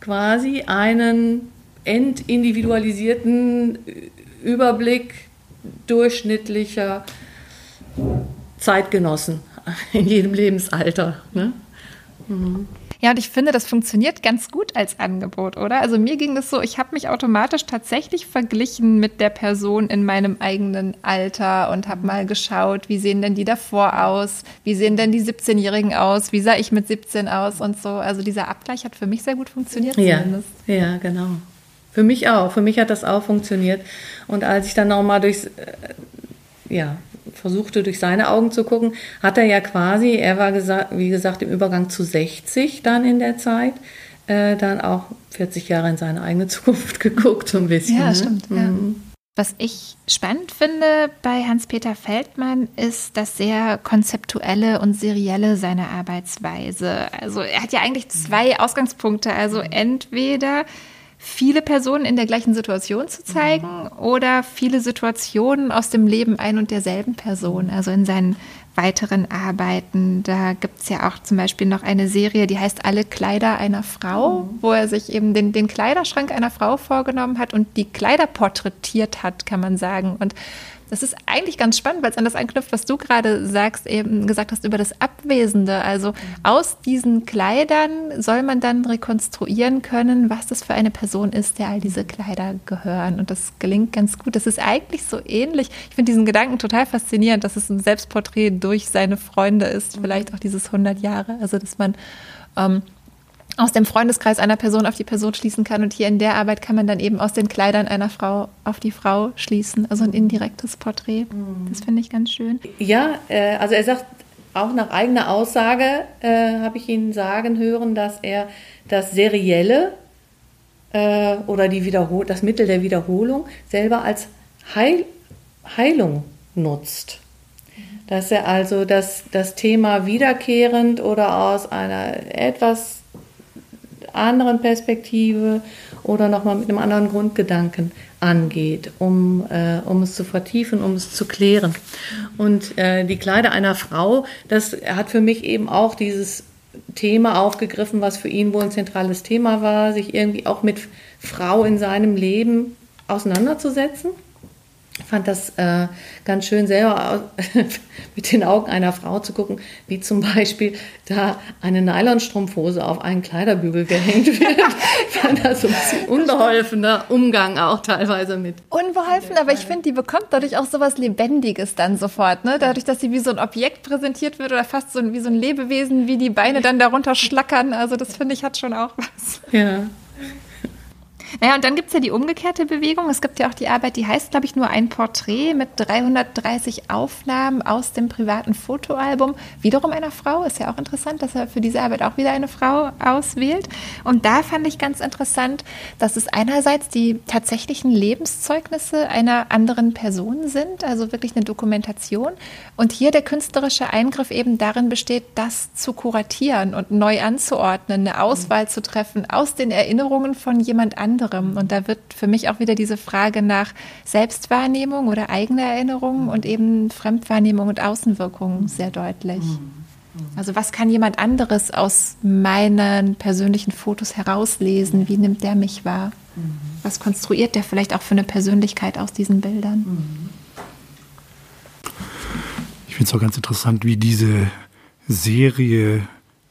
Speaker 3: quasi einen entindividualisierten Überblick durchschnittlicher Zeitgenossen in jedem Lebensalter. Ne?
Speaker 2: Mhm. Ja, und ich finde, das funktioniert ganz gut als Angebot, oder? Also mir ging das so, ich habe mich automatisch tatsächlich verglichen mit der Person in meinem eigenen Alter und habe mal geschaut, wie sehen denn die davor aus? Wie sehen denn die 17-Jährigen aus? Wie sah ich mit 17 aus und so? Also dieser Abgleich hat für mich sehr gut funktioniert
Speaker 3: ja, zumindest. Ja, genau. Für mich auch. Für mich hat das auch funktioniert. Und als ich dann nochmal durchs, äh, ja, versuchte durch seine Augen zu gucken, hat er ja quasi, er war gesagt, wie gesagt im Übergang zu 60 dann in der Zeit, äh, dann auch 40 Jahre in seine eigene Zukunft geguckt, so ein bisschen.
Speaker 2: Ja,
Speaker 3: ne?
Speaker 2: stimmt. Ja.
Speaker 3: Mhm.
Speaker 2: Was ich spannend finde bei Hans-Peter Feldmann ist das sehr konzeptuelle und serielle seiner Arbeitsweise. Also er hat ja eigentlich zwei Ausgangspunkte. Also entweder viele Personen in der gleichen Situation zu zeigen oder viele Situationen aus dem Leben ein und derselben Person. Also in seinen weiteren Arbeiten. Da gibt es ja auch zum Beispiel noch eine Serie, die heißt Alle Kleider einer Frau, wo er sich eben den, den Kleiderschrank einer Frau vorgenommen hat und die Kleider porträtiert hat, kann man sagen. Und das ist eigentlich ganz spannend, weil es an das anknüpft, was du gerade sagst, eben gesagt hast über das Abwesende. Also aus diesen Kleidern soll man dann rekonstruieren können, was das für eine Person ist, der all diese Kleider gehören. Und das gelingt ganz gut. Das ist eigentlich so ähnlich. Ich finde diesen Gedanken total faszinierend, dass es ein Selbstporträt durch seine Freunde ist. Vielleicht auch dieses 100 Jahre. Also, dass man ähm, aus dem Freundeskreis einer Person auf die Person schließen kann. Und hier in der Arbeit kann man dann eben aus den Kleidern einer Frau auf die Frau schließen. Also ein indirektes Porträt. Das finde ich ganz schön.
Speaker 3: Ja, äh, also er sagt auch nach eigener Aussage, äh, habe ich ihn sagen hören, dass er das Serielle äh, oder die Wiederhol das Mittel der Wiederholung selber als Heil Heilung nutzt. Dass er also das, das Thema wiederkehrend oder aus einer etwas anderen Perspektive oder nochmal mit einem anderen Grundgedanken angeht, um, äh, um es zu vertiefen, um es zu klären. Und äh, die Kleider einer Frau, das hat für mich eben auch dieses Thema aufgegriffen, was für ihn wohl ein zentrales Thema war, sich irgendwie auch mit Frau in seinem Leben auseinanderzusetzen. Ich fand das äh, ganz schön selber mit den Augen einer Frau zu gucken, wie zum Beispiel da eine Nylonstrumpfhose auf einen Kleiderbügel gehängt wird. Ich fand das so ein bisschen unbeholfener Umgang auch teilweise mit.
Speaker 2: Unbeholfen, aber ich finde, die bekommt dadurch auch sowas Lebendiges dann sofort. Ne? Dadurch, dass sie wie so ein Objekt präsentiert wird oder fast so ein, wie so ein Lebewesen, wie die Beine dann darunter schlackern. Also das finde ich hat schon auch was.
Speaker 3: Ja.
Speaker 2: Naja, und dann gibt es ja die umgekehrte Bewegung. Es gibt ja auch die Arbeit, die heißt, glaube ich, nur ein Porträt mit 330 Aufnahmen aus dem privaten Fotoalbum. Wiederum einer Frau. Ist ja auch interessant, dass er für diese Arbeit auch wieder eine Frau auswählt. Und da fand ich ganz interessant, dass es einerseits die tatsächlichen Lebenszeugnisse einer anderen Person sind, also wirklich eine Dokumentation. Und hier der künstlerische Eingriff eben darin besteht, das zu kuratieren und neu anzuordnen, eine Auswahl zu treffen aus den Erinnerungen von jemand anderem anderem. Und da wird für mich auch wieder diese Frage nach Selbstwahrnehmung oder eigener Erinnerung und eben Fremdwahrnehmung und Außenwirkung sehr deutlich. Also was kann jemand anderes aus meinen persönlichen Fotos herauslesen? Wie nimmt der mich wahr? Was konstruiert der vielleicht auch für eine Persönlichkeit aus diesen Bildern?
Speaker 1: Ich finde es auch ganz interessant, wie diese Serie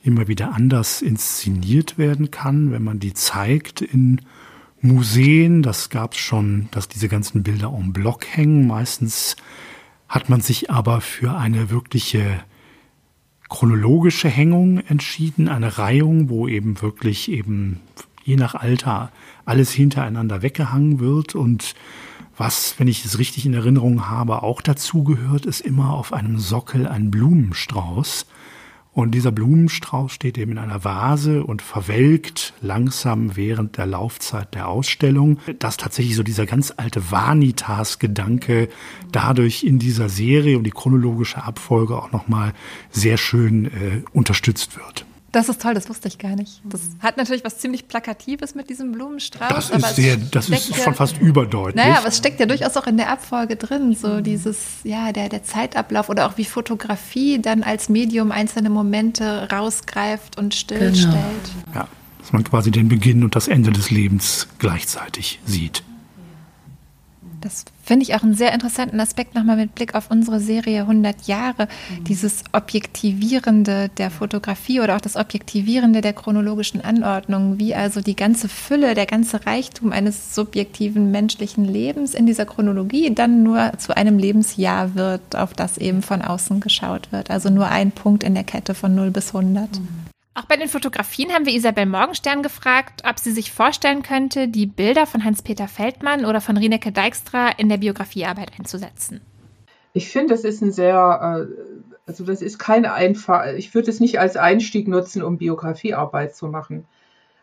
Speaker 1: immer wieder anders inszeniert werden kann, wenn man die zeigt in Museen, das gab es schon, dass diese ganzen Bilder en bloc hängen. Meistens hat man sich aber für eine wirkliche chronologische Hängung entschieden, eine Reihung, wo eben wirklich eben je nach Alter alles hintereinander weggehangen wird und was, wenn ich es richtig in Erinnerung habe, auch dazu gehört, ist immer auf einem Sockel ein Blumenstrauß. Und dieser Blumenstrauß steht eben in einer Vase und verwelkt langsam während der Laufzeit der Ausstellung. Dass tatsächlich so dieser ganz alte Vanitas-Gedanke dadurch in dieser Serie und die chronologische Abfolge auch nochmal sehr schön äh, unterstützt wird.
Speaker 2: Das ist toll, das wusste ich gar nicht. Das hat natürlich was ziemlich Plakatives mit diesem Blumenstrauß.
Speaker 1: Das ist sehr, das ist schon fast überdeutlich.
Speaker 2: Naja, aber es steckt ja durchaus auch in der Abfolge drin, so dieses, ja, der, der Zeitablauf oder auch wie Fotografie dann als Medium einzelne Momente rausgreift und stillstellt.
Speaker 1: Genau. Ja, dass man quasi den Beginn und das Ende des Lebens gleichzeitig sieht.
Speaker 2: Das finde ich auch einen sehr interessanten Aspekt nochmal mit Blick auf unsere Serie 100 Jahre. Mhm. Dieses Objektivierende der Fotografie oder auch das Objektivierende der chronologischen Anordnung, wie also die ganze Fülle, der ganze Reichtum eines subjektiven menschlichen Lebens in dieser Chronologie dann nur zu einem Lebensjahr wird, auf das eben von außen geschaut wird. Also nur ein Punkt in der Kette von 0 bis 100. Mhm. Auch bei den Fotografien haben wir Isabel Morgenstern gefragt, ob sie sich vorstellen könnte, die Bilder von Hans-Peter Feldmann oder von Rineke Dijkstra in der Biografiearbeit einzusetzen.
Speaker 4: Ich finde, das ist ein sehr, äh, also das ist kein einfach, ich würde es nicht als Einstieg nutzen, um Biografiearbeit zu machen,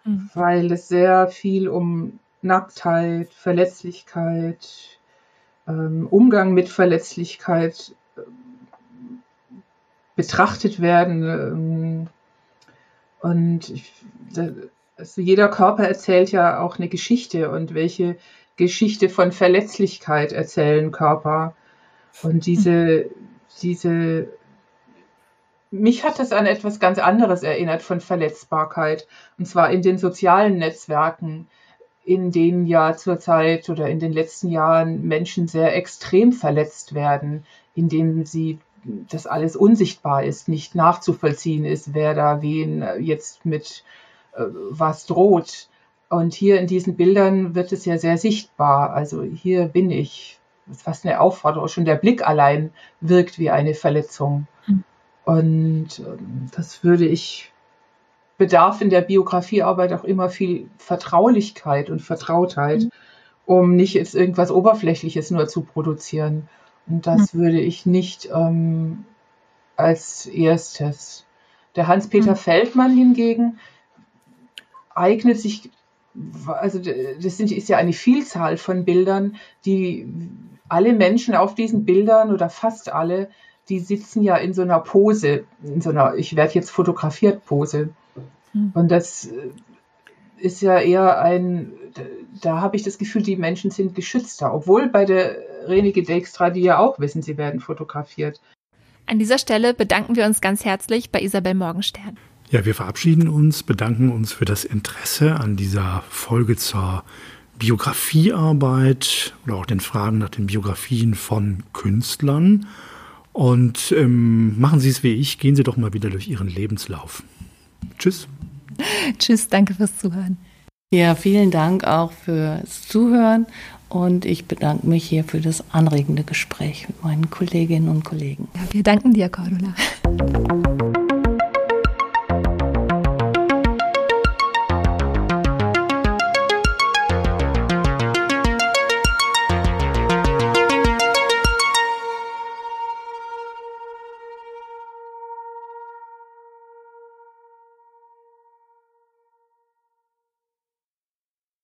Speaker 4: mhm. weil es sehr viel um Nacktheit, Verletzlichkeit, ähm, Umgang mit Verletzlichkeit äh, betrachtet werden. Und ich, also jeder Körper erzählt ja auch eine Geschichte und welche Geschichte von Verletzlichkeit erzählen Körper. Und diese, diese, mich hat das an etwas ganz anderes erinnert von Verletzbarkeit. Und zwar in den sozialen Netzwerken, in denen ja zurzeit oder in den letzten Jahren Menschen sehr extrem verletzt werden, indem sie das alles unsichtbar ist, nicht nachzuvollziehen ist, wer da wen jetzt mit äh, was droht. Und hier in diesen Bildern wird es ja sehr sichtbar. Also hier bin ich. Das ist fast eine Aufforderung. Schon der Blick allein wirkt wie eine Verletzung. Und ähm, das würde ich bedarf in der Biografiearbeit auch immer viel Vertraulichkeit und Vertrautheit, mhm. um nicht jetzt irgendwas Oberflächliches nur zu produzieren. Und das mhm. würde ich nicht ähm, als erstes. Der Hans-Peter mhm. Feldmann hingegen eignet sich, also das sind, ist ja eine Vielzahl von Bildern, die alle Menschen auf diesen Bildern oder fast alle, die sitzen ja in so einer Pose, in so einer, ich werde jetzt fotografiert Pose. Hm. Und das ist ja eher ein, da habe ich das Gefühl, die Menschen sind geschützter, obwohl bei der Renike Dijkstra, die ja auch wissen, sie werden fotografiert.
Speaker 2: An dieser Stelle bedanken wir uns ganz herzlich bei Isabel Morgenstern.
Speaker 1: Ja, wir verabschieden uns, bedanken uns für das Interesse an dieser Folge zur Biografiearbeit oder auch den Fragen nach den Biografien von Künstlern. Und ähm, machen Sie es wie ich, gehen Sie doch mal wieder durch Ihren Lebenslauf. Tschüss.
Speaker 2: Tschüss, danke fürs Zuhören.
Speaker 3: Ja, vielen Dank auch fürs Zuhören und ich bedanke mich hier für das anregende Gespräch mit meinen Kolleginnen und Kollegen.
Speaker 2: Ja, wir danken dir, Cordula.